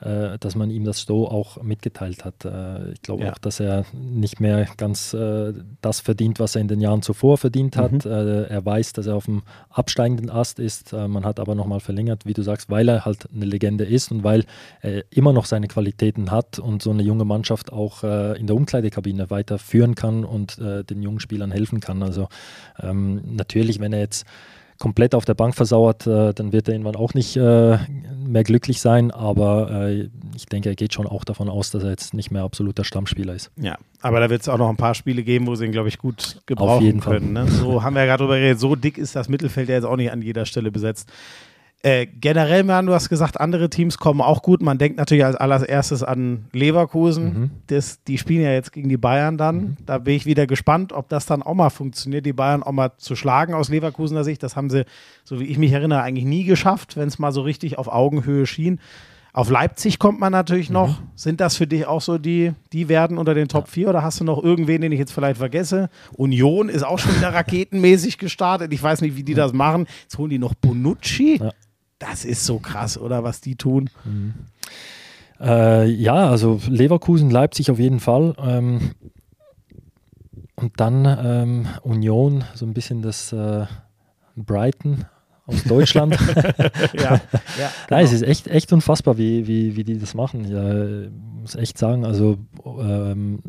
äh, dass man ihm das so auch mitgeteilt hat. Äh, ich glaube Ja. auch, dass er nicht mehr ganz äh, das verdient, was er in den Jahren zuvor verdient hat. Äh, er weiß, dass er auf dem absteigenden Ast ist. Man hat aber nochmal verlängert, wie du sagst, weil er halt eine Legende ist und weil er immer noch seine Qualitäten hat und so eine junge Mannschaft auch in der Umkleidekabine weiter führen kann und den jungen Spielern helfen kann. Also ähm, natürlich, wenn er jetzt komplett auf der Bank versauert, äh, dann wird er irgendwann auch nicht äh, mehr glücklich sein, aber äh, ich denke, er geht schon auch davon aus, dass er jetzt nicht mehr absoluter Stammspieler ist. Ja, aber da wird es auch noch ein paar Spiele geben, wo sie ihn, glaube ich, gut gebrauchen jeden Fall. können. Ne? So haben wir ja gerade drüber geredet. So dick ist das Mittelfeld ja jetzt auch nicht an jeder Stelle besetzt. Äh, generell, man, du hast gesagt, andere Teams kommen auch gut. Man denkt natürlich als allererstes an Leverkusen. Das, die spielen ja jetzt gegen die Bayern dann. Da bin ich wieder gespannt, ob das dann auch mal funktioniert, die Bayern auch mal zu schlagen aus Leverkusener Sicht. Das haben sie, so wie ich mich erinnere, eigentlich nie geschafft, wenn es mal so richtig auf Augenhöhe schien. Auf Leipzig kommt man natürlich Mhm. noch. Sind das für dich auch so die, die werden unter den Top 4 oder hast du noch irgendwen, den ich jetzt vielleicht vergesse? Union ist auch schon wieder <laughs> raketenmäßig gestartet. Ich weiß nicht, wie die das machen. Jetzt holen die noch Bonucci. Ja. Das ist so krass, oder was die tun? Äh, ja, also Leverkusen, Leipzig auf jeden Fall. Ähm, und dann ähm, Union, so ein bisschen das äh, Brighton aus <laughs> Deutschland. Ja, ja <laughs> Nein, es ist echt, echt unfassbar, wie, wie, wie die das machen. Ja, ich muss echt sagen, also ähm,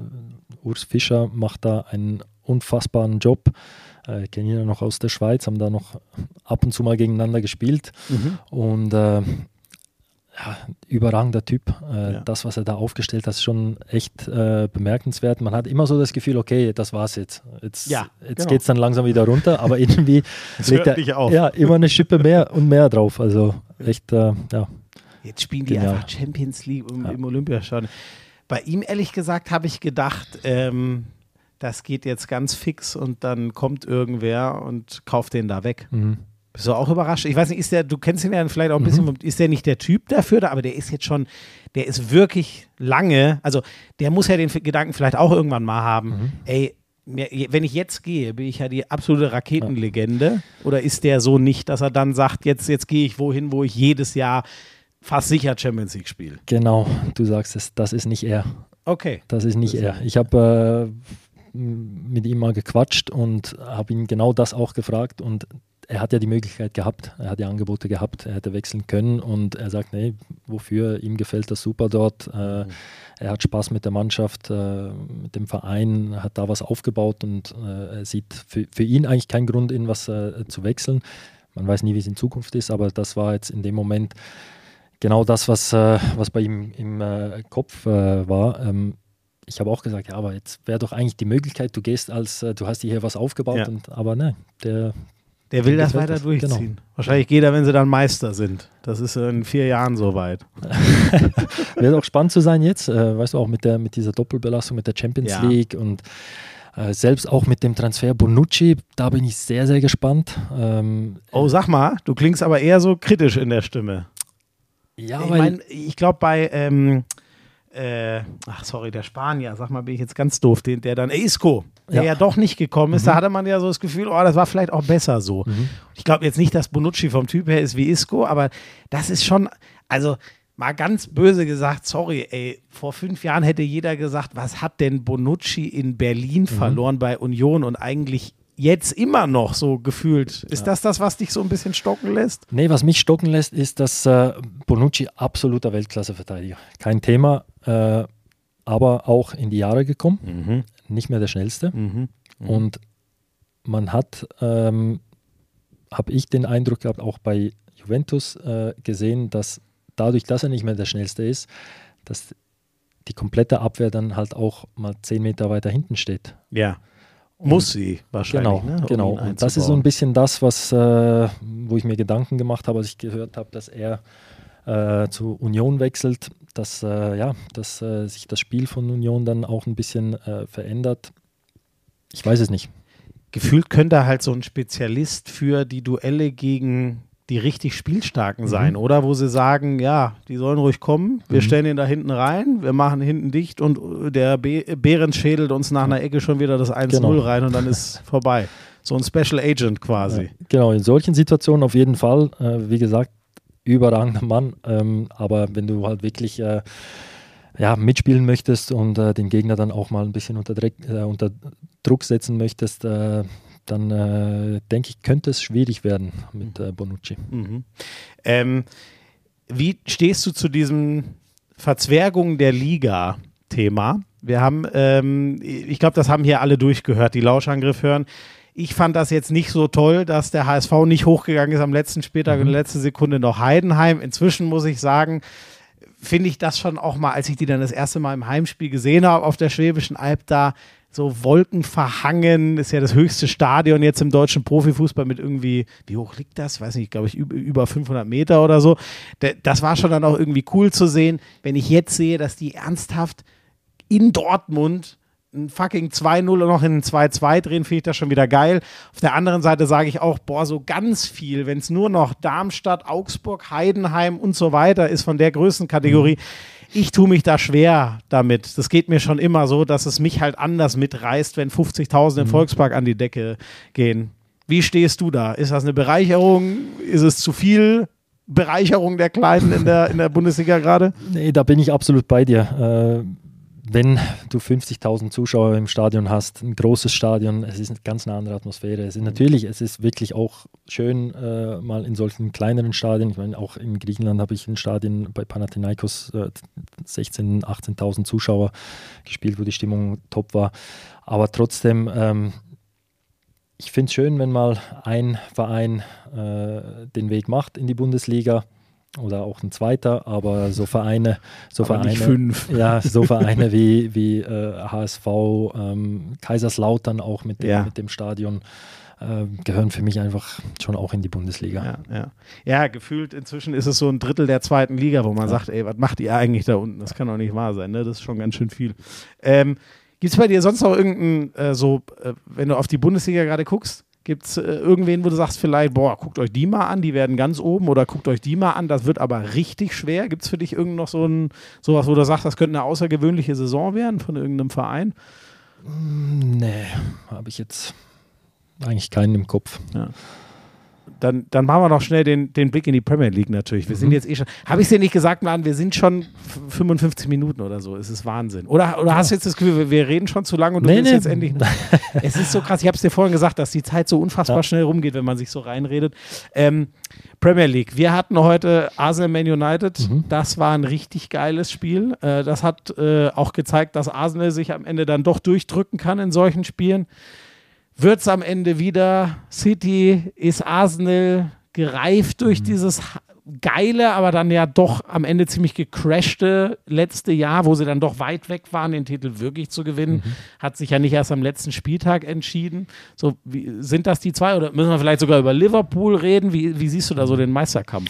Urs Fischer macht da einen unfassbaren Job. Äh, Ich kenne ihn ja noch aus der Schweiz, haben da noch ab und zu mal gegeneinander gespielt. Mhm. Und äh, ja, überragender Typ. Äh, Ja. Das, was er da aufgestellt hat, ist schon echt äh, bemerkenswert. Man hat immer so das Gefühl, okay, das war's jetzt. Jetzt, Ja, jetzt genau. geht es dann langsam wieder runter, aber irgendwie <laughs> legt er. Ja, immer eine Schippe mehr und mehr drauf. Also echt, äh, ja. Jetzt spielen die Genial. einfach Champions League im, Ja. im Olympiastadion. Bei ihm, ehrlich gesagt, habe ich gedacht, ähm, das geht jetzt ganz fix und dann kommt irgendwer und kauft den da weg. Mhm. Bist du auch überrascht? Ich weiß nicht, ist der, du kennst ihn ja vielleicht auch ein bisschen, ist der nicht der Typ dafür da, aber der ist jetzt schon, der ist wirklich lange, also der muss ja den Gedanken vielleicht auch irgendwann mal haben, ey, mir, wenn ich jetzt gehe, bin ich ja die absolute Raketenlegende. Oder ist der so nicht, dass er dann sagt, jetzt, jetzt gehe ich wohin, wo ich jedes Jahr fast sicher Champions League spiele? Genau, du sagst es, das ist nicht er. Okay. Das ist nicht er. Ich habe äh, mit ihm mal gequatscht und habe ihn genau das auch gefragt und er hat ja die Möglichkeit gehabt, er hat ja Angebote gehabt, er hätte wechseln können und er sagt, nee, wofür, ihm gefällt das super dort, äh, er hat Spaß mit der Mannschaft, äh, mit dem Verein, hat da was aufgebaut und äh, er sieht für, für ihn eigentlich keinen Grund, in was äh, zu wechseln. Man weiß nie, wie es in Zukunft ist, aber das war jetzt in dem Moment genau das, was, äh, was bei ihm im äh, Kopf war. Ähm, ich habe auch gesagt, ja, aber jetzt wäre doch eigentlich die Möglichkeit, du gehst als, äh, du hast dir hier was aufgebaut, Ja. und, aber ne, der, Der will das weiter das. durchziehen. Genau. Wahrscheinlich geht er, wenn sie dann Meister sind. Das ist in vier Jahren soweit. <laughs> wird auch spannend zu sein jetzt, äh, weißt du, auch mit, der, mit dieser Doppelbelastung, mit der Champions Ja. League und äh, selbst auch mit dem Transfer Bonucci, da bin ich sehr, sehr gespannt. Ähm, Oh, sag mal, du klingst aber eher so kritisch in der Stimme. ja, ich weil, mein, ich glaube bei, ähm, äh, ach sorry, der Spanier, sag mal, bin ich jetzt ganz doof, den, der dann, Isco, der ja. Ja. doch nicht gekommen ist, da hatte man ja so das Gefühl, oh, das war vielleicht auch besser so. Ich glaube jetzt nicht, dass Bonucci vom Typ her ist wie Isco, aber das ist schon, also mal ganz böse gesagt, sorry, ey, vor fünf Jahren hätte jeder gesagt, was hat denn Bonucci in Berlin verloren bei Union und eigentlich jetzt immer noch so gefühlt. Ist das das, was dich so ein bisschen stocken lässt? Nee, was mich stocken lässt, ist, dass äh, Bonucci absoluter Weltklasse-Verteidiger. Kein Thema, äh, aber auch in die Jahre gekommen. Nicht mehr der schnellste. Und man hat, ähm, habe ich den Eindruck gehabt, auch bei Juventus äh, gesehen, dass dadurch, dass er nicht mehr der schnellste ist, dass die komplette Abwehr dann halt auch mal zehn Meter weiter hinten steht. Ja. Muss sie wahrscheinlich. Genau, ne, um genau. Und das ist so ein bisschen das, was, äh, wo ich mir Gedanken gemacht habe, als ich gehört habe, dass er äh, zu Union wechselt, dass, äh, ja, dass äh, sich das Spiel von Union dann auch ein bisschen äh, verändert. Ich weiß es nicht. Gefühlt könnte er halt so ein Spezialist für die Duelle gegen die richtig Mhm. Spielstarken sein, oder? Wo sie sagen, ja, die sollen ruhig kommen, wir stellen ihn da hinten rein, wir machen hinten dicht und der Be Behrens schädelt uns nach einer Ecke schon wieder das 1-0 Genau. rein und dann ist <laughs> vorbei. So ein Special Agent quasi. Genau, in solchen Situationen auf jeden Fall. Äh, wie gesagt, überragender Mann. Ähm, aber wenn du halt wirklich äh, ja, mitspielen möchtest und äh, den Gegner dann auch mal ein bisschen unter, Dreck, äh, unter Druck setzen möchtest, äh, dann äh, denke ich, könnte es schwierig werden mit äh, Bonucci. Mhm. Ähm, wie stehst du zu diesem Verzwergung der Liga-Thema? Wir haben, ähm, ich glaube, das haben hier alle durchgehört, die Lauschangriff hören. Ich fand das jetzt nicht so toll, dass der HSV nicht hochgegangen ist am letzten Spieltag in der letzten Sekunde noch Heidenheim. Inzwischen muss ich sagen, finde ich das schon auch mal, als ich die dann das erste Mal im Heimspiel gesehen habe auf der Schwäbischen Alb da, so wolkenverhangen, ist ja das höchste Stadion jetzt im deutschen Profifußball mit irgendwie, wie hoch liegt das? Weiß nicht, glaube ich, über, über 500 Meter oder so. Da- Das war schon dann auch irgendwie cool zu sehen, wenn ich jetzt sehe, dass die ernsthaft in Dortmund ein fucking 2-0 und noch in ein 2-2 drehen, finde ich das schon wieder geil. Auf der anderen Seite sage ich auch, boah, so ganz viel, wenn es nur noch Darmstadt, Augsburg, Heidenheim und so weiter ist von der Größenkategorie. Ich tue mich da schwer damit. Das geht mir schon immer so, dass es mich halt anders mitreißt, wenn 50.000 im Volkspark an die Decke gehen. Wie stehst du da? Ist das eine Bereicherung? Ist es zu viel Bereicherung der Kleinen in der, in der Bundesliga gerade? Nee, da bin ich absolut bei dir. Äh, wenn du 50.000 Zuschauer im Stadion hast, ein großes Stadion, es ist eine ganz eine andere Atmosphäre. Es ist natürlich, es ist wirklich auch schön, äh, mal in solchen kleineren Stadien. Ich meine, auch in Griechenland habe ich in Stadien bei Panathinaikos äh, 16.000, 18.000 Zuschauer gespielt, wo die Stimmung top war. Aber trotzdem, ähm, ich finde es schön, wenn mal ein Verein äh, den Weg macht in die Bundesliga oder auch ein zweiter, aber so Vereine, so Aber Vereine, fünf. <laughs> ja, so Vereine wie, wie äh, HSV, ähm, Kaiserslautern auch mit dem, Ja. mit dem Stadion äh, gehören für mich einfach schon auch in die Bundesliga. Ja, ja. ja, gefühlt inzwischen ist es so ein Drittel der zweiten Liga, wo man sagt, ey, was macht ihr eigentlich da unten? Das kann doch nicht wahr sein, ne? Das ist schon ganz schön viel. Ähm, Gibt es bei dir sonst noch irgendeinen, äh, so, äh, wenn du auf die Bundesliga gerade guckst, gibt es äh, irgendwen, wo du sagst, vielleicht, boah, guckt euch die mal an, die werden ganz oben oder guckt euch die mal an, das wird aber richtig schwer. Gibt es für dich irgend noch so ein, sowas, wo du sagst, das könnte eine außergewöhnliche Saison werden von irgendeinem Verein? Nee, habe ich jetzt eigentlich keinen im Kopf. Dann, dann machen wir noch schnell den, den Blick in die Premier League natürlich. Wir sind Mhm. jetzt eh schon, habe ich es dir nicht gesagt, Mann, wir sind schon f- 55 Minuten oder so. Es ist Wahnsinn. Oder, oder hast du jetzt das Gefühl, wir, wir reden schon zu lange und du Nee, willst nee. jetzt endlich. <laughs> es ist so krass, ich habe es dir vorhin gesagt, dass die Zeit so unfassbar Ja. schnell rumgeht, wenn man sich so reinredet. Ähm, Premier League. Wir hatten heute Arsenal Man United. Mhm. Das war ein richtig geiles Spiel. Äh, das hat äh, auch gezeigt, dass Arsenal sich am Ende dann doch durchdrücken kann in solchen Spielen. Wird es am Ende wieder City, ist Arsenal gereift durch dieses ha- geile, aber dann ja doch am Ende ziemlich gecrashte letzte Jahr, wo sie dann doch weit weg waren, den Titel wirklich zu gewinnen. Hat sich ja nicht erst am letzten Spieltag entschieden. So, wie, sind das die zwei oder müssen wir vielleicht sogar über Liverpool reden? Wie, wie siehst du da so den Meisterkampf?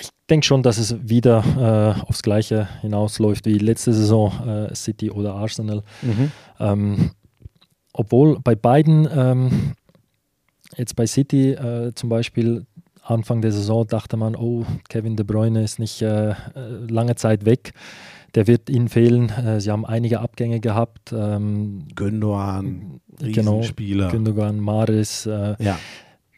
Ich denke schon, dass es wieder äh, aufs Gleiche hinausläuft wie letzte Saison, äh, City oder Arsenal. Ähm, obwohl bei beiden, ähm, jetzt bei City äh, zum Beispiel, Anfang der Saison dachte man, oh, Kevin De Bruyne ist nicht äh, äh, lange Zeit weg. Der wird ihnen fehlen. Äh, sie haben einige Abgänge gehabt. Ähm, Gündogan, Genau, Riesenspieler. Gündogan, Maris. Äh, ja.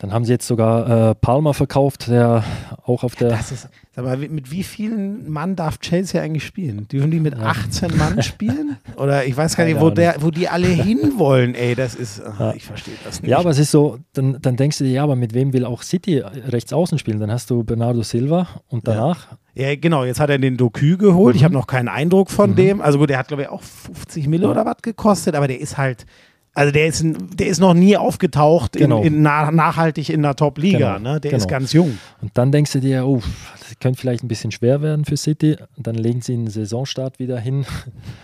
Dann haben sie jetzt sogar äh, Palmer verkauft, der auch auf der. Das ist, sag mal, mit wie vielen Mann darf Chelsea eigentlich spielen? Dürfen die mit 18 Mann <laughs> spielen? Oder ich weiß gar nicht, wo, der, wo die alle <laughs> hinwollen, ey. Das ist, ah, ich verstehe das nicht. Ja, aber es ist so, dann, dann denkst du dir, ja, aber mit wem will auch City rechts außen spielen? Dann hast du Bernardo Silva und danach, Ja, genau, jetzt hat er den Doku geholt. Ich habe noch keinen Eindruck von dem. Also gut, der hat, glaube ich, auch 50 Mille oder was gekostet, aber der ist halt, also der ist, der ist noch nie aufgetaucht Genau. in, in na, nachhaltig in der Top-Liga. Genau, Ne? Der genau. ist ganz jung. und dann denkst du dir, oh, das könnte vielleicht ein bisschen schwer werden für City. Und dann legen sie einen Saisonstart wieder hin.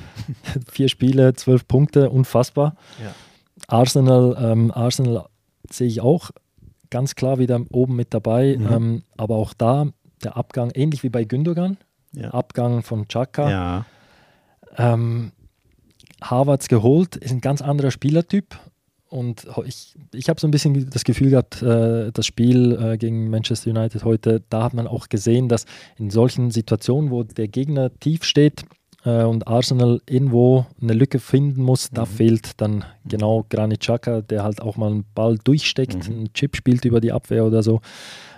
<laughs> Vier Spiele, zwölf Punkte, unfassbar. Ja. Arsenal, ähm, Arsenal sehe ich auch ganz klar wieder oben mit dabei. Mhm. Ähm, aber auch da der Abgang, ähnlich wie bei Gündogan, Ja. Abgang von Chaka. Ja. Ähm, Harvards geholt, ist ein ganz anderer Spielertyp. Und ich, ich habe so ein bisschen das Gefühl gehabt, äh, das Spiel äh, gegen Manchester United heute, da hat man auch gesehen, dass in solchen Situationen, wo der Gegner tief steht äh, und Arsenal irgendwo eine Lücke finden muss, da fehlt dann genau Granit Xhaka, der halt auch mal einen Ball durchsteckt, einen Chip spielt über die Abwehr oder so.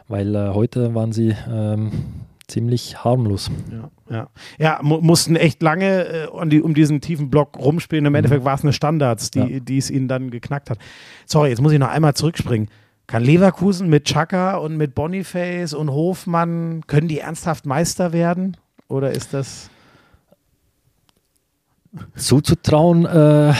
Weil äh, heute waren sie ähm, ziemlich harmlos. Ja, ja. ja mu mussten echt lange äh, um, die, um diesen tiefen Block rumspielen. Im Endeffekt war es eine Standards, die, Ja. es ihnen dann geknackt hat. Sorry, jetzt muss ich noch einmal zurückspringen. Kann Leverkusen mit Chaka und mit Boniface und Hofmann, können die ernsthaft Meister werden? Oder ist das. Zuzutrauen äh,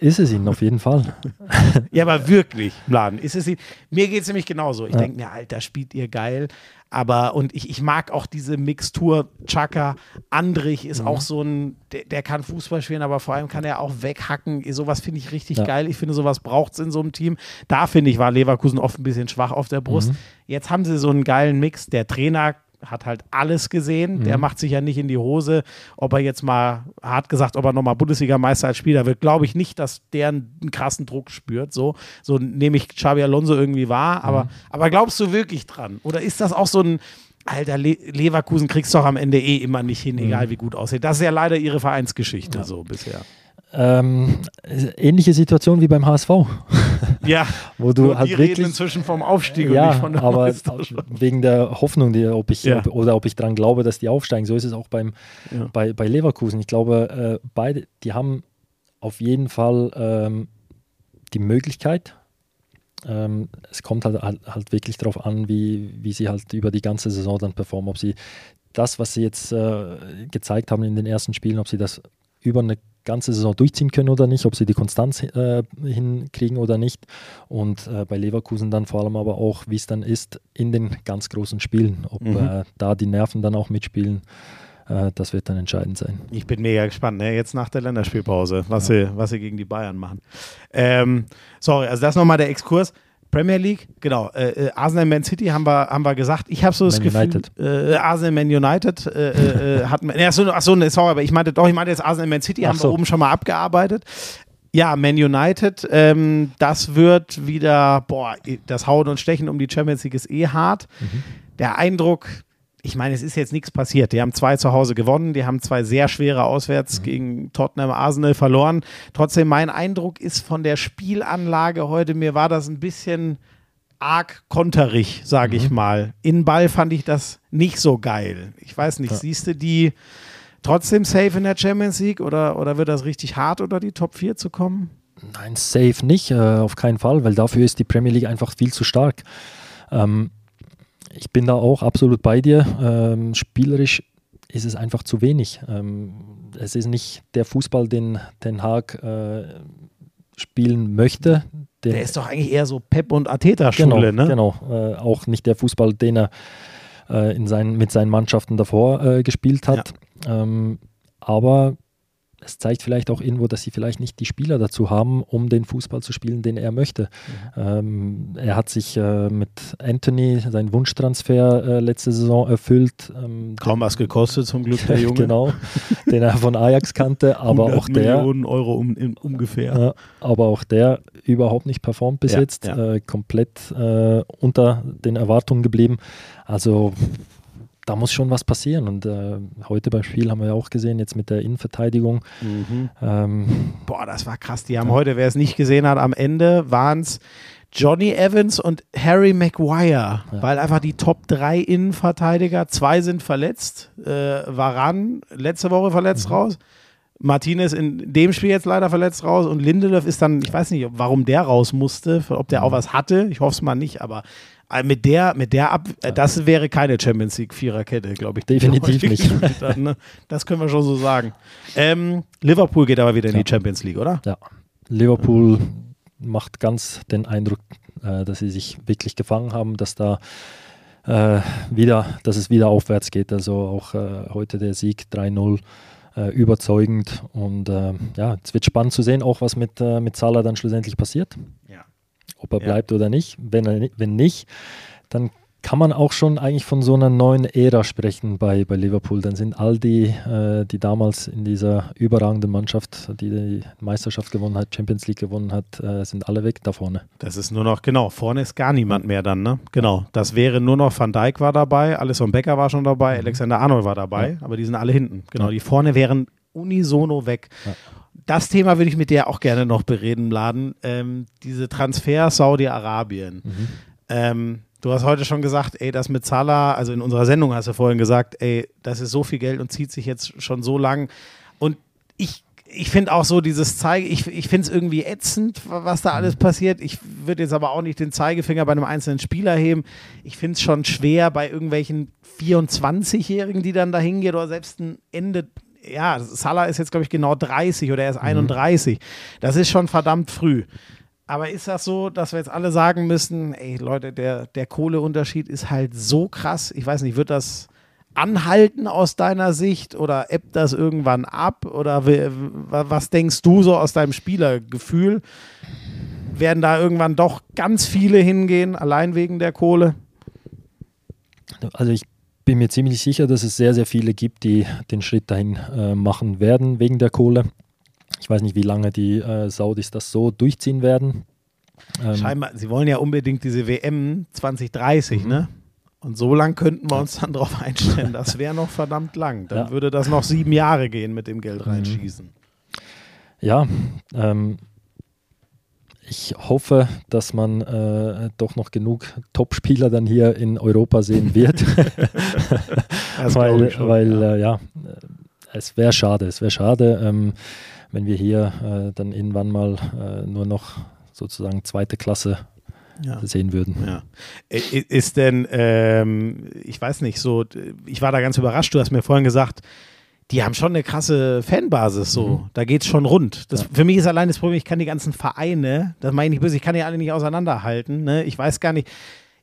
ist es ihnen auf jeden Fall. <laughs> Ja, aber wirklich, Laden. Ist es, mir geht es nämlich genauso. Ich Ja. denke mir, Alter, spielt ihr geil. Aber, und ich, ich mag auch diese Mixtur. Chaka, Andrich ist Mhm. auch so ein, der, der kann Fußball spielen, aber vor allem kann er auch weghacken. Sowas finde ich richtig Ja. geil. Ich finde, sowas braucht es in so einem Team. Da finde ich, war Leverkusen oft ein bisschen schwach auf der Brust. Mhm. Jetzt haben sie so einen geilen Mix. Der Trainer hat halt alles gesehen. Der macht sich ja nicht in die Hose, ob er jetzt mal, hart gesagt, ob er nochmal Bundesligameister als Spieler wird. Glaube ich nicht, dass der einen, krassen Druck spürt. So, so nehme ich Xabi Alonso irgendwie wahr. Aber, aber glaubst du wirklich dran? Oder ist das auch so ein, Alter, Le Leverkusen kriegst du doch am Ende eh immer nicht hin, egal wie gut aussieht. Das ist ja leider ihre Vereinsgeschichte so bisher. Ähm, ähnliche Situation wie beim HSV. <laughs> Ja, <laughs> Wo du halt die reden wirklich- inzwischen vom Aufstieg und ja, nicht von der aber wegen der Hoffnung, die, ob ich Ja. ob, oder ob ich daran glaube, dass die aufsteigen. So ist es auch beim, Ja. bei, bei Leverkusen. Ich glaube, äh, beide, die haben auf jeden Fall ähm, die Möglichkeit. Ähm, es kommt halt, halt, halt wirklich darauf an, wie, wie sie halt über die ganze Saison dann performen. Ob sie das, was sie jetzt äh, gezeigt haben in den ersten Spielen, ob sie das über eine ganze Saison durchziehen können oder nicht, ob sie die Konstanz äh, hinkriegen oder nicht. Und äh, bei Leverkusen dann vor allem aber auch, wie es dann ist in den ganz großen Spielen, ob Mhm. äh, da die Nerven dann auch mitspielen. Äh, das wird dann entscheidend sein. Ich bin mega gespannt, ne? jetzt nach der Länderspielpause, was, sie, was sie gegen die Bayern machen. Ähm, sorry, also das nochmal der Exkurs. Premier League, genau. Äh, äh, Arsenal Man City haben wir, haben wir gesagt. Ich habe so das Man Gefühl, United. Äh, Arsenal Man United äh, äh, äh, hatten wir. Achso, achso, ne, sorry, aber ich meinte doch, ich meinte jetzt Arsenal Man City, haben wir oben schon mal abgearbeitet. Ja, Man United, ähm, das wird wieder, boah, das Hauen und Stechen um die Champions League ist eh hart. Der Eindruck, ich meine, es ist jetzt nichts passiert. Die haben zwei zu Hause gewonnen, die haben zwei sehr schwere auswärts gegen Tottenham Arsenal verloren. Trotzdem, mein Eindruck ist von der Spielanlage heute, mir war das ein bisschen arg konterig, sage ich mal. In Ball fand ich das nicht so geil. Ich weiß nicht, Ja. siehst du die trotzdem safe in der Champions League oder, oder wird das richtig hart, unter die Top 4 zu kommen? Nein, safe nicht, äh, auf keinen Fall, weil dafür ist die Premier League einfach viel zu stark. Ähm, ich bin da auch absolut bei dir. Ähm, spielerisch ist es einfach zu wenig. Ähm, es ist nicht der Fußball, den Den Haag äh, spielen möchte. Den, Der ist doch eigentlich eher so Pep und genau, Ateta-Schule, ne? genau. Äh, auch nicht der Fußball, den er äh, in seinen, mit seinen Mannschaften davor äh, gespielt hat. Ähm, aber es zeigt vielleicht auch irgendwo, dass sie vielleicht nicht die Spieler dazu haben, um den Fußball zu spielen, den er möchte. Ähm, er hat sich äh, mit Anthony seinen Wunschtransfer äh, letzte Saison erfüllt. Ähm, Kaum was gekostet, zum Glück, der <laughs> Junge. genau, den er von Ajax kannte, <laughs> aber 100 auch der, Millionen Euro um, in, ungefähr. ja, aber auch der überhaupt nicht performt bis Ja, jetzt, ja. Äh, komplett äh, unter den Erwartungen geblieben. Also da muss schon was passieren. Und äh, heute beim Spiel haben wir ja auch gesehen, jetzt mit der Innenverteidigung. Mhm. Ähm, Boah, das war krass. Die haben heute, wer es nicht gesehen hat, am Ende waren es Johnny Evans und Harry Maguire, weil einfach die Top 3 Innenverteidiger, zwei sind verletzt. Äh, Varan letzte Woche verletzt raus. Martinez in dem Spiel jetzt leider verletzt raus und Lindelöf ist dann, ich weiß nicht, warum der raus musste, ob der auch was hatte, ich hoffe es mal nicht, aber mit der, mit der Ab, äh, das wäre keine Champions League Viererkette, glaube ich. Definitiv nicht. <laughs> hat, ne? Das können wir schon so sagen. Ähm, Liverpool geht aber wieder in die. Champions League, oder? ja, Liverpool macht ganz den Eindruck, äh, dass sie sich wirklich gefangen haben, dass da äh, wieder, dass es wieder aufwärts geht. Also auch äh, heute der Sieg 3-0 äh, überzeugend und äh, ja, es wird spannend zu sehen, auch was mit, äh, mit Salah dann schlussendlich passiert. Ja. Ob er Ja. bleibt oder nicht. Wenn, er, wenn nicht, dann kann man auch schon eigentlich von so einer neuen Ära sprechen bei, bei Liverpool. Dann sind all die, äh, die damals in dieser überragenden Mannschaft, die die Meisterschaft gewonnen hat, Champions League gewonnen hat, äh, sind alle weg da vorne. Das ist nur noch, genau, vorne ist gar niemand mehr dann, ne? Genau. Das wäre nur noch Van Dijk war dabei, Alisson Becker war schon dabei, Alexander Arnold war dabei, aber die sind alle hinten. Genau, Ja. die vorne wären unisono weg. Ja. Das Thema würde ich mit dir auch gerne noch bereden, Laden. Ähm, diese Transfer Saudi-Arabien. Ähm, du hast heute schon gesagt, ey, das mit Salah, also in unserer Sendung hast du vorhin gesagt, ey, das ist so viel Geld und zieht sich jetzt schon so lang. Und ich, ich finde auch so dieses Zeige, ich, ich finde es irgendwie ätzend, was da alles passiert. Ich würde jetzt aber auch nicht den Zeigefinger bei einem einzelnen Spieler heben. Ich finde es schon schwer bei irgendwelchen 24-Jährigen, die dann da hingehen oder selbst ein Ende. Ja, Salah ist jetzt, glaube ich, genau 30 oder er ist 31. Das ist schon verdammt früh. Aber ist das so, dass wir jetzt alle sagen müssen, ey Leute, der, der Kohleunterschied ist halt so krass. Ich weiß nicht, wird das anhalten aus deiner Sicht oder ebbt das irgendwann ab? Oder was denkst du so aus deinem Spielergefühl? Werden da irgendwann doch ganz viele hingehen, allein wegen der Kohle? Also ich bin mir ziemlich sicher, dass es sehr, sehr viele gibt, die den Schritt dahin äh, machen werden wegen der Kohle. Ich weiß nicht, wie lange die äh, Saudis das so durchziehen werden. Ähm, Scheinbar, sie wollen ja unbedingt diese WM 2030, Mhm. ne? Und so lang könnten wir uns dann darauf <laughs> einstellen. Das wäre noch verdammt lang. Dann Ja. Würde das noch sieben Jahre gehen mit dem Geld reinschießen. Ja, ähm, ich hoffe, dass man äh, doch noch genug Top-Spieler dann hier in Europa sehen wird, <laughs> weil, schon, weil ja. Äh, ja, es wäre schade, es wäre schade, ähm, wenn wir hier äh, dann irgendwann mal äh, nur noch sozusagen zweite Klasse Ja. sehen würden. Ja. Ist denn, ähm, ich weiß nicht, so, ich war da ganz überrascht, du hast mir vorhin gesagt, die haben schon eine krasse Fanbasis, so. Mhm. Da geht's schon rund. Das, Für mich ist allein das Problem, ich kann die ganzen Vereine, das meine ich nicht böse, ich kann die alle nicht auseinanderhalten. Ne? Ich weiß gar nicht,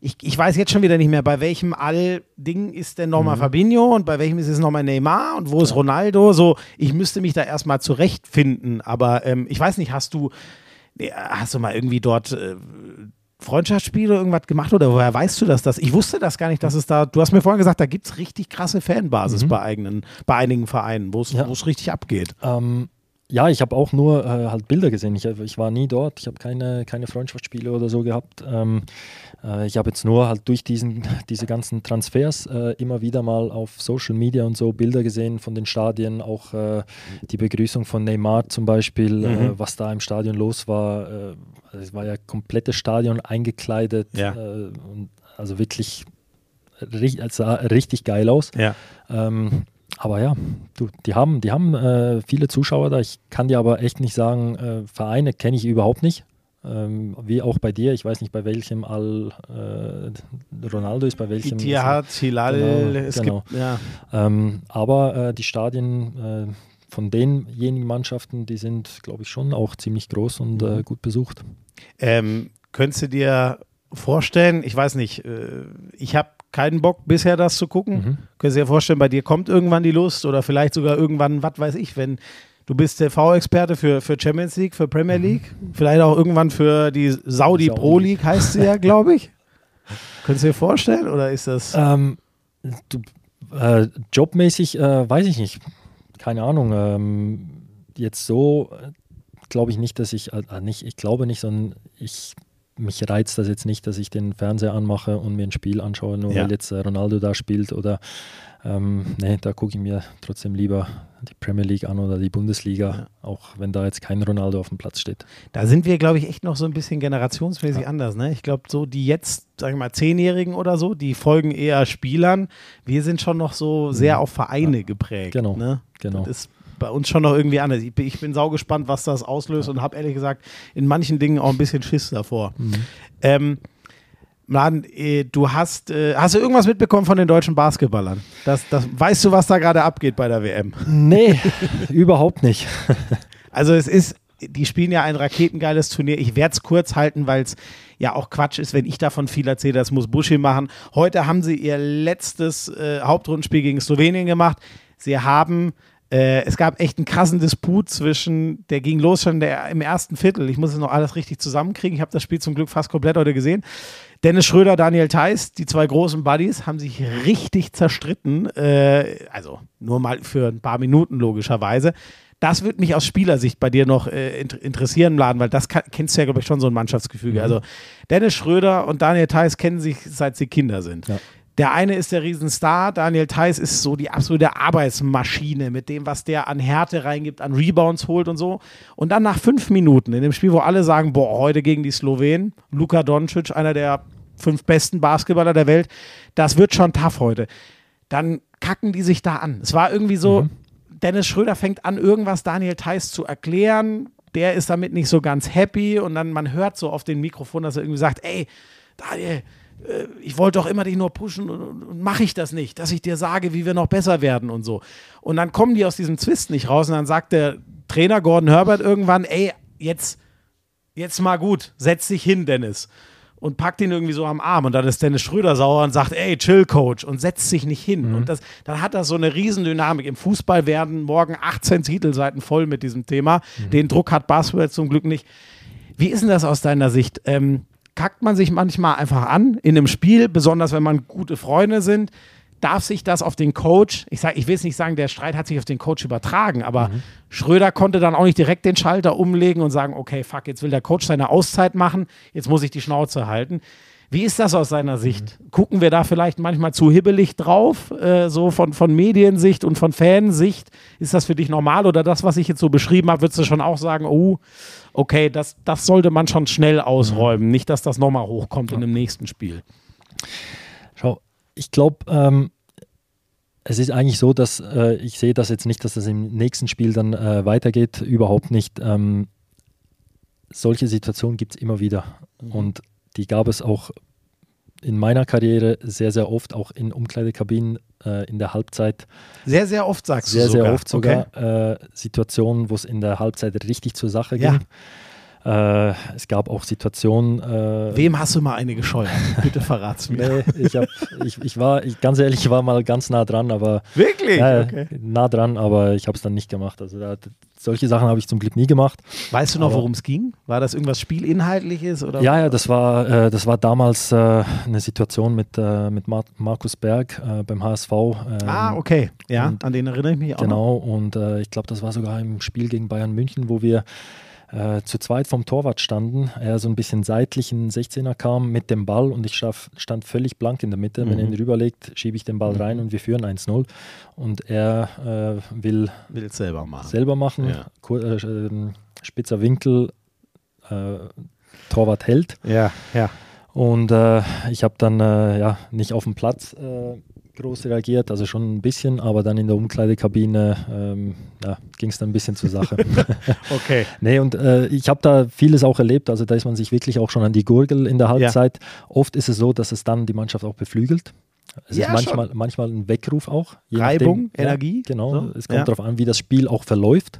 ich, ich weiß jetzt schon wieder nicht mehr, bei welchem All-Ding ist denn Mhm. nochmal Fabinho und bei welchem ist es nochmal Neymar und wo ist Ronaldo? So, ich müsste mich da erstmal zurechtfinden, aber ähm, ich weiß nicht, hast du, äh, hast du mal irgendwie dort äh, Freundschaftsspiele irgendwas gemacht oder woher weißt du das? das? Ich wusste das gar nicht, dass es da, du hast mir vorhin gesagt, da gibt es richtig krasse Fanbasis bei eigenen, bei einigen Vereinen, wo es Ja. wo es richtig abgeht. Ähm, ja, ich habe auch nur äh, halt Bilder gesehen. Ich, ich war nie dort. Ich habe keine, keine Freundschaftsspiele oder so gehabt. Ähm, äh, ich habe jetzt nur halt durch diesen, <laughs> diese ganzen Transfers äh, immer wieder mal auf Social Media und so Bilder gesehen von den Stadien. Auch äh, die Begrüßung von Neymar zum Beispiel, äh, was da im Stadion los war. Äh, es war ja komplettes Stadion eingekleidet. Ja. Und also wirklich es sah richtig geil aus. Ja. Ähm, aber ja, du, die haben, die haben äh, viele Zuschauer da. Ich kann dir aber echt nicht sagen, äh, Vereine kenne ich überhaupt nicht. Ähm, wie auch bei dir. Ich weiß nicht, bei welchem Al äh, Ronaldo ist, bei welchem. Itihad, Hilal, Genau, es genau. gibt, ja. Ähm, aber äh, die Stadien äh, von denjenigen Mannschaften, die sind, glaube ich, schon auch ziemlich groß und Mhm. äh, gut besucht. Ähm, könntest du dir vorstellen, ich weiß nicht, ich habe keinen Bock bisher das zu gucken. Mhm. Könntest du dir vorstellen, bei dir kommt irgendwann die Lust oder vielleicht sogar irgendwann, was weiß ich, wenn du bist TV-Experte für, für Champions League, für Premier League, vielleicht auch irgendwann für die Saudi, Saudi. Pro League heißt sie ja, glaube ich. <laughs> Könntest du dir vorstellen oder ist das... Ähm, du, äh, jobmäßig äh, weiß ich nicht. Keine Ahnung. Ähm, jetzt so äh, glaube ich nicht, dass ich, äh, nicht, ich glaube nicht, sondern ich, mich reizt das jetzt nicht, dass ich den Fernseher anmache und mir ein Spiel anschaue, nur Ja. weil jetzt äh, Ronaldo da spielt oder ähm, nee, da gucke ich mir trotzdem lieber die Premier League an oder die Bundesliga, Ja. auch wenn da jetzt kein Ronaldo auf dem Platz steht. Da sind wir, glaube ich, echt noch so ein bisschen generationsmäßig anders. Ne? Ich glaube, so die jetzt, sagen wir mal, Zehnjährigen oder so, die folgen eher Spielern. Wir sind schon noch so sehr auf Vereine geprägt. Mhm. Genau, Ne? genau. Das ist bei uns schon noch irgendwie anders. Ich bin, ich bin saugespannt, was das auslöst und habe ehrlich gesagt in manchen Dingen auch ein bisschen Schiss davor. Mhm. Ähm, Mladen, äh, du hast, äh, hast du irgendwas mitbekommen von den deutschen Basketballern? Das, das, weißt du, was da gerade abgeht bei der WM? Nee, <laughs> überhaupt nicht. <laughs> Also es ist, die spielen ja ein raketengeiles Turnier. Ich werde es kurz halten, weil es ja auch Quatsch ist, wenn ich davon viel erzähle. Das muss Buschi machen. Heute haben sie ihr letztes äh, Hauptrundenspiel gegen Slowenien gemacht. Sie haben, äh, es gab echt einen krassen Disput zwischen, der ging los schon der, im ersten Viertel. Ich muss es noch alles richtig zusammenkriegen. Ich habe das Spiel zum Glück fast komplett heute gesehen. Dennis Schröder, Daniel Theiss, die zwei großen Buddies, haben sich richtig zerstritten. Äh, also nur mal für ein paar Minuten logischerweise. Das würde mich aus Spielersicht bei dir noch äh, int- interessieren, Laden, weil das kann, kennst du ja, glaube ich, schon so ein Mannschaftsgefüge. Also Dennis Schröder und Daniel Theiss kennen sich, seit sie Kinder sind. Ja. Der eine ist der Riesenstar, Daniel Theiss ist so die absolute Arbeitsmaschine mit dem, was der an Härte reingibt, an Rebounds holt und so. Und dann nach fünf Minuten in dem Spiel, wo alle sagen, boah, heute gegen die Slowenen, Luka Doncic, einer der fünf besten Basketballer der Welt, das wird schon tough heute. Dann kacken die sich da an. Es war irgendwie so, Dennis Schröder fängt an, irgendwas Daniel Theiss zu erklären. Der ist damit nicht so ganz happy und dann man hört so auf dem Mikrofon, dass er irgendwie sagt, ey, Daniel, ich wollte doch immer dich nur pushen und, mache ich das nicht, dass ich dir sage, wie wir noch besser werden und so. Und dann kommen die aus diesem Zwist nicht raus und dann sagt der Trainer Gordon Herbert irgendwann, ey, jetzt, jetzt mal gut, setz dich hin, Dennis. Und packt ihn irgendwie so am Arm und dann ist Dennis Schröder sauer und sagt, ey, chill, Coach, und setzt sich nicht hin. Und das, dann hat das so eine Riesendynamik. Im Fußball werden morgen 18 Titelseiten voll mit diesem Thema. Den Druck hat Basketball zum Glück nicht. Wie ist denn das aus deiner Sicht? Ähm, kackt man sich manchmal einfach an in einem Spiel, besonders wenn man gute Freunde sind, darf sich das auf den Coach, ich, sag, ich will jetzt nicht sagen, der Streit hat sich auf den Coach übertragen, aber Schröder konnte dann auch nicht direkt den Schalter umlegen und sagen, okay, fuck, jetzt will der Coach seine Auszeit machen, jetzt muss ich die Schnauze halten. Wie ist das aus seiner Sicht? Gucken wir da vielleicht manchmal zu hibbelig drauf, äh, so von, von Mediensicht und von Fansicht? Ist das für dich normal oder das, was ich jetzt so beschrieben habe, würdest du schon auch sagen, oh, okay, das, das sollte man schon schnell ausräumen, nicht, dass das nochmal hochkommt in dem nächsten Spiel. Schau, ich glaube, ähm, es ist eigentlich so, dass äh, ich sehe das jetzt nicht, dass das im nächsten Spiel dann äh, weitergeht, überhaupt nicht. Ähm, solche Situationen gibt es immer wieder und die gab es auch in meiner Karriere sehr, sehr oft, auch in Umkleidekabinen äh, in der Halbzeit. Sehr, sehr oft sagst Sehr, du sogar. sehr oft sogar Okay. äh, Situationen, wo es in der Halbzeit richtig zur Sache Ja. Äh, es gab auch Situationen. Äh, Wem hast du mal eine gescheuert? <laughs> Bitte verrat's mir. Nee, ich, hab, ich, ich war, ich, ganz ehrlich, ich war mal ganz nah dran, aber Wirklich? ja, okay. nah dran, aber ich habe es dann nicht gemacht. Also da, solche Sachen habe ich zum Glück nie gemacht. Weißt du noch, worum es ging? War das irgendwas Spielinhaltliches? Oder? Ja, ja, das war, äh, das war damals äh, eine Situation mit, äh, mit Mar Markus Berg äh, beim HSV. ähm, Ah, okay. Ja, und- an den erinnere ich mich auch. Noch. Genau, und äh, ich glaube, das war sogar im Spiel gegen Bayern München, wo wir äh, zu zweit vom Torwart standen. Er so ein bisschen seitlich in den 16er kam mit dem Ball und ich stand völlig blank in der Mitte. Wenn er ihn rüberlegt, schiebe ich den Ball rein und wir führen 1-0. Und er äh, will Will selber machen. selber machen, Ja. Äh, ähm, spitzer Winkel, äh, Torwart hält. Ja, ja. Und äh, ich habe dann ja, nicht auf dem Platz groß reagiert, also schon ein bisschen, aber dann in der Umkleidekabine ähm, ja, ging es dann ein bisschen zur Sache. <laughs> Okay. nee, und äh, ich habe da vieles auch erlebt, also da ist man sich wirklich auch schon an die Gurgel in der Halbzeit. Oft ist es so, dass es dann die Mannschaft auch beflügelt. Es Ja, ist manchmal, manchmal ein Weckruf auch. Reibung, nachdem. Energie, Ja, genau, so, es kommt ja. darauf an, wie das Spiel auch verläuft.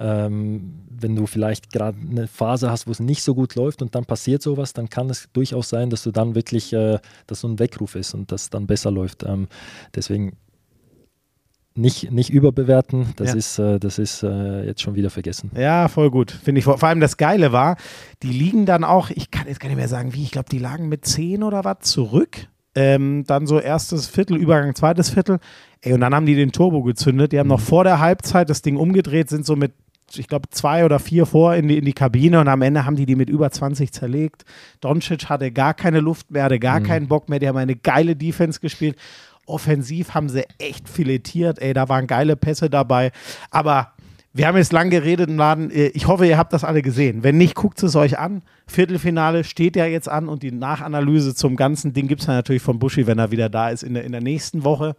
Ähm, wenn du vielleicht gerade eine Phase hast, wo es nicht so gut läuft und dann passiert sowas, dann kann es durchaus sein, dass du dann wirklich, äh, dass so ein Weckruf ist und das dann besser läuft. Ähm, deswegen nicht, nicht überbewerten, das Ja. ist, äh, das ist äh, jetzt schon wieder vergessen. Ja, voll gut. Finde ich. Vor vor allem das Geile war, die liegen dann auch, ich kann jetzt gar nicht mehr sagen, wie, ich glaube, die lagen mit 10 oder was zurück. Ähm, dann so erstes Viertel, Übergang zweites Viertel. Ey, und dann haben die den Turbo gezündet. Die haben noch vor der Halbzeit das Ding umgedreht, sind so mit, ich glaube, zwei oder vier vor in die, in die Kabine und am Ende haben die die mit über 20 zerlegt. Doncic hatte gar keine Luft mehr, hatte gar keinen Bock mehr. Die haben eine geile Defense gespielt. Offensiv haben sie echt filetiert. Ey, da waren geile Pässe dabei. Aber wir haben jetzt lang geredet im Laden. Äh, Ich hoffe, ihr habt das alle gesehen. Wenn nicht, guckt es euch an. Viertelfinale steht ja jetzt an und die Nachanalyse zum ganzen Ding gibt es ja natürlich von Buschi, wenn er wieder da ist in der, in der nächsten Woche.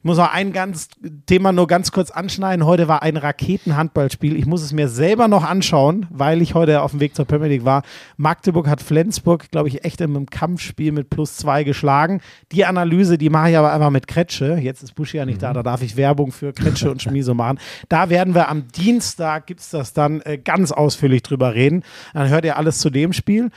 Ich muss noch ein ganz Thema nur ganz kurz anschneiden. Heute war ein Raketenhandballspiel. Ich muss es mir selber noch anschauen, weil ich heute auf dem Weg zur Premier League war. Magdeburg hat Flensburg, glaube ich, echt im Kampfspiel mit plus zwei geschlagen. Die Analyse, die mache ich aber einfach mit Kretsche. Jetzt ist Buschi ja nicht da, da darf ich Werbung für Kretsche und Schmieso machen. Da werden wir am Dienstag, gibt es das dann, äh, ganz ausführlich drüber reden. Dann hört ihr alles zu dem Spiel.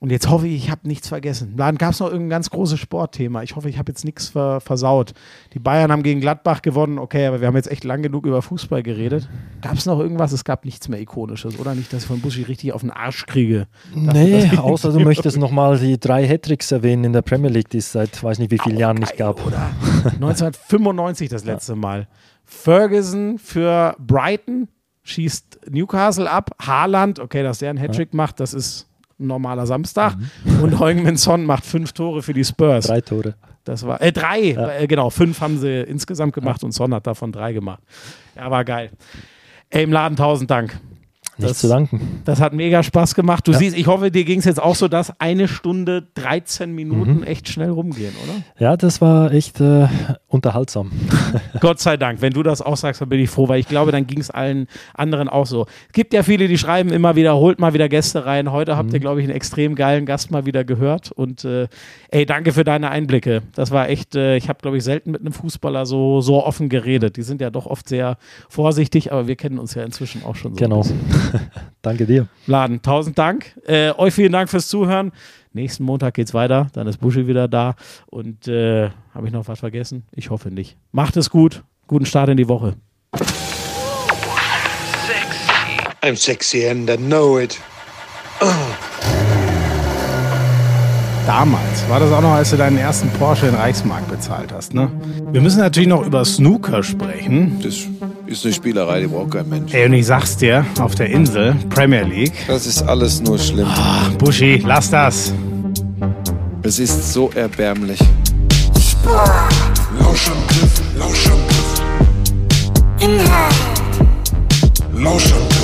Und jetzt hoffe ich, ich habe nichts vergessen. Dann gab es noch irgendein ganz großes Sportthema. Ich hoffe, ich habe jetzt nichts ver versaut. Die Bayern haben gegen Gladbach gewonnen. Okay, aber wir haben jetzt echt lang genug über Fußball geredet. Gab es noch irgendwas? Es gab nichts mehr Ikonisches, oder nicht, dass ich von Buschi richtig auf den Arsch kriege? Nee, <laughs> außer du möchtest nochmal die drei Hattricks erwähnen in der Premier League, die es seit weiß nicht wie vielen Jahren nicht Geil, gab. Oder? <laughs> 1995 das letzte Mal. Ferguson für Brighton schießt Newcastle ab. Haaland, okay, dass der einen Hattrick macht, das ist ein normaler Samstag. Und Heung-Min Son macht fünf Tore für die Spurs. Drei Tore. Das war, äh, drei, äh, genau, fünf haben sie insgesamt gemacht und Son hat davon drei gemacht. Ja, war geil. Ey, im Laden tausend Dank. Nicht Das- zu danken. Das hat mega Spaß gemacht. Du siehst, ich hoffe, dir ging es jetzt auch so, dass eine Stunde 13 Minuten echt schnell rumgehen, oder? Ja, das war echt äh, unterhaltsam. <laughs> Gott sei Dank. Wenn du das auch sagst, dann bin ich froh, weil ich glaube, dann ging es allen anderen auch so. Es gibt ja viele, die schreiben immer wieder, holt mal wieder Gäste rein. Heute habt ihr, glaube ich, einen extrem geilen Gast mal wieder gehört. Und äh, ey, danke für deine Einblicke. Das war echt, äh, ich habe, glaube ich, selten mit einem Fußballer so, so offen geredet. Die sind ja doch oft sehr vorsichtig, aber wir kennen uns ja inzwischen auch schon so. Genau. <laughs> Danke dir. Laden, tausend Dank. Äh, euch vielen Dank fürs Zuhören. Nächsten Montag geht's weiter. Dann ist Buschi wieder da. Und äh, habe ich noch was vergessen? Ich hoffe nicht. Macht es gut. Guten Start in die Woche. I'm sexy and I know it. Damals. War das auch noch, als du deinen ersten Porsche in Reichsmark bezahlt hast, ne? Wir müssen natürlich noch über Snooker sprechen. Das ist eine Spielerei, die braucht kein Mensch. Ey, und ich sag's dir, auf der Insel, Premier League. Das ist alles nur schlimm. Ah, Buschi, lass das. Es ist so erbärmlich. Lauschangriff, Lauschangriff. Inhalt. Lauschangriff.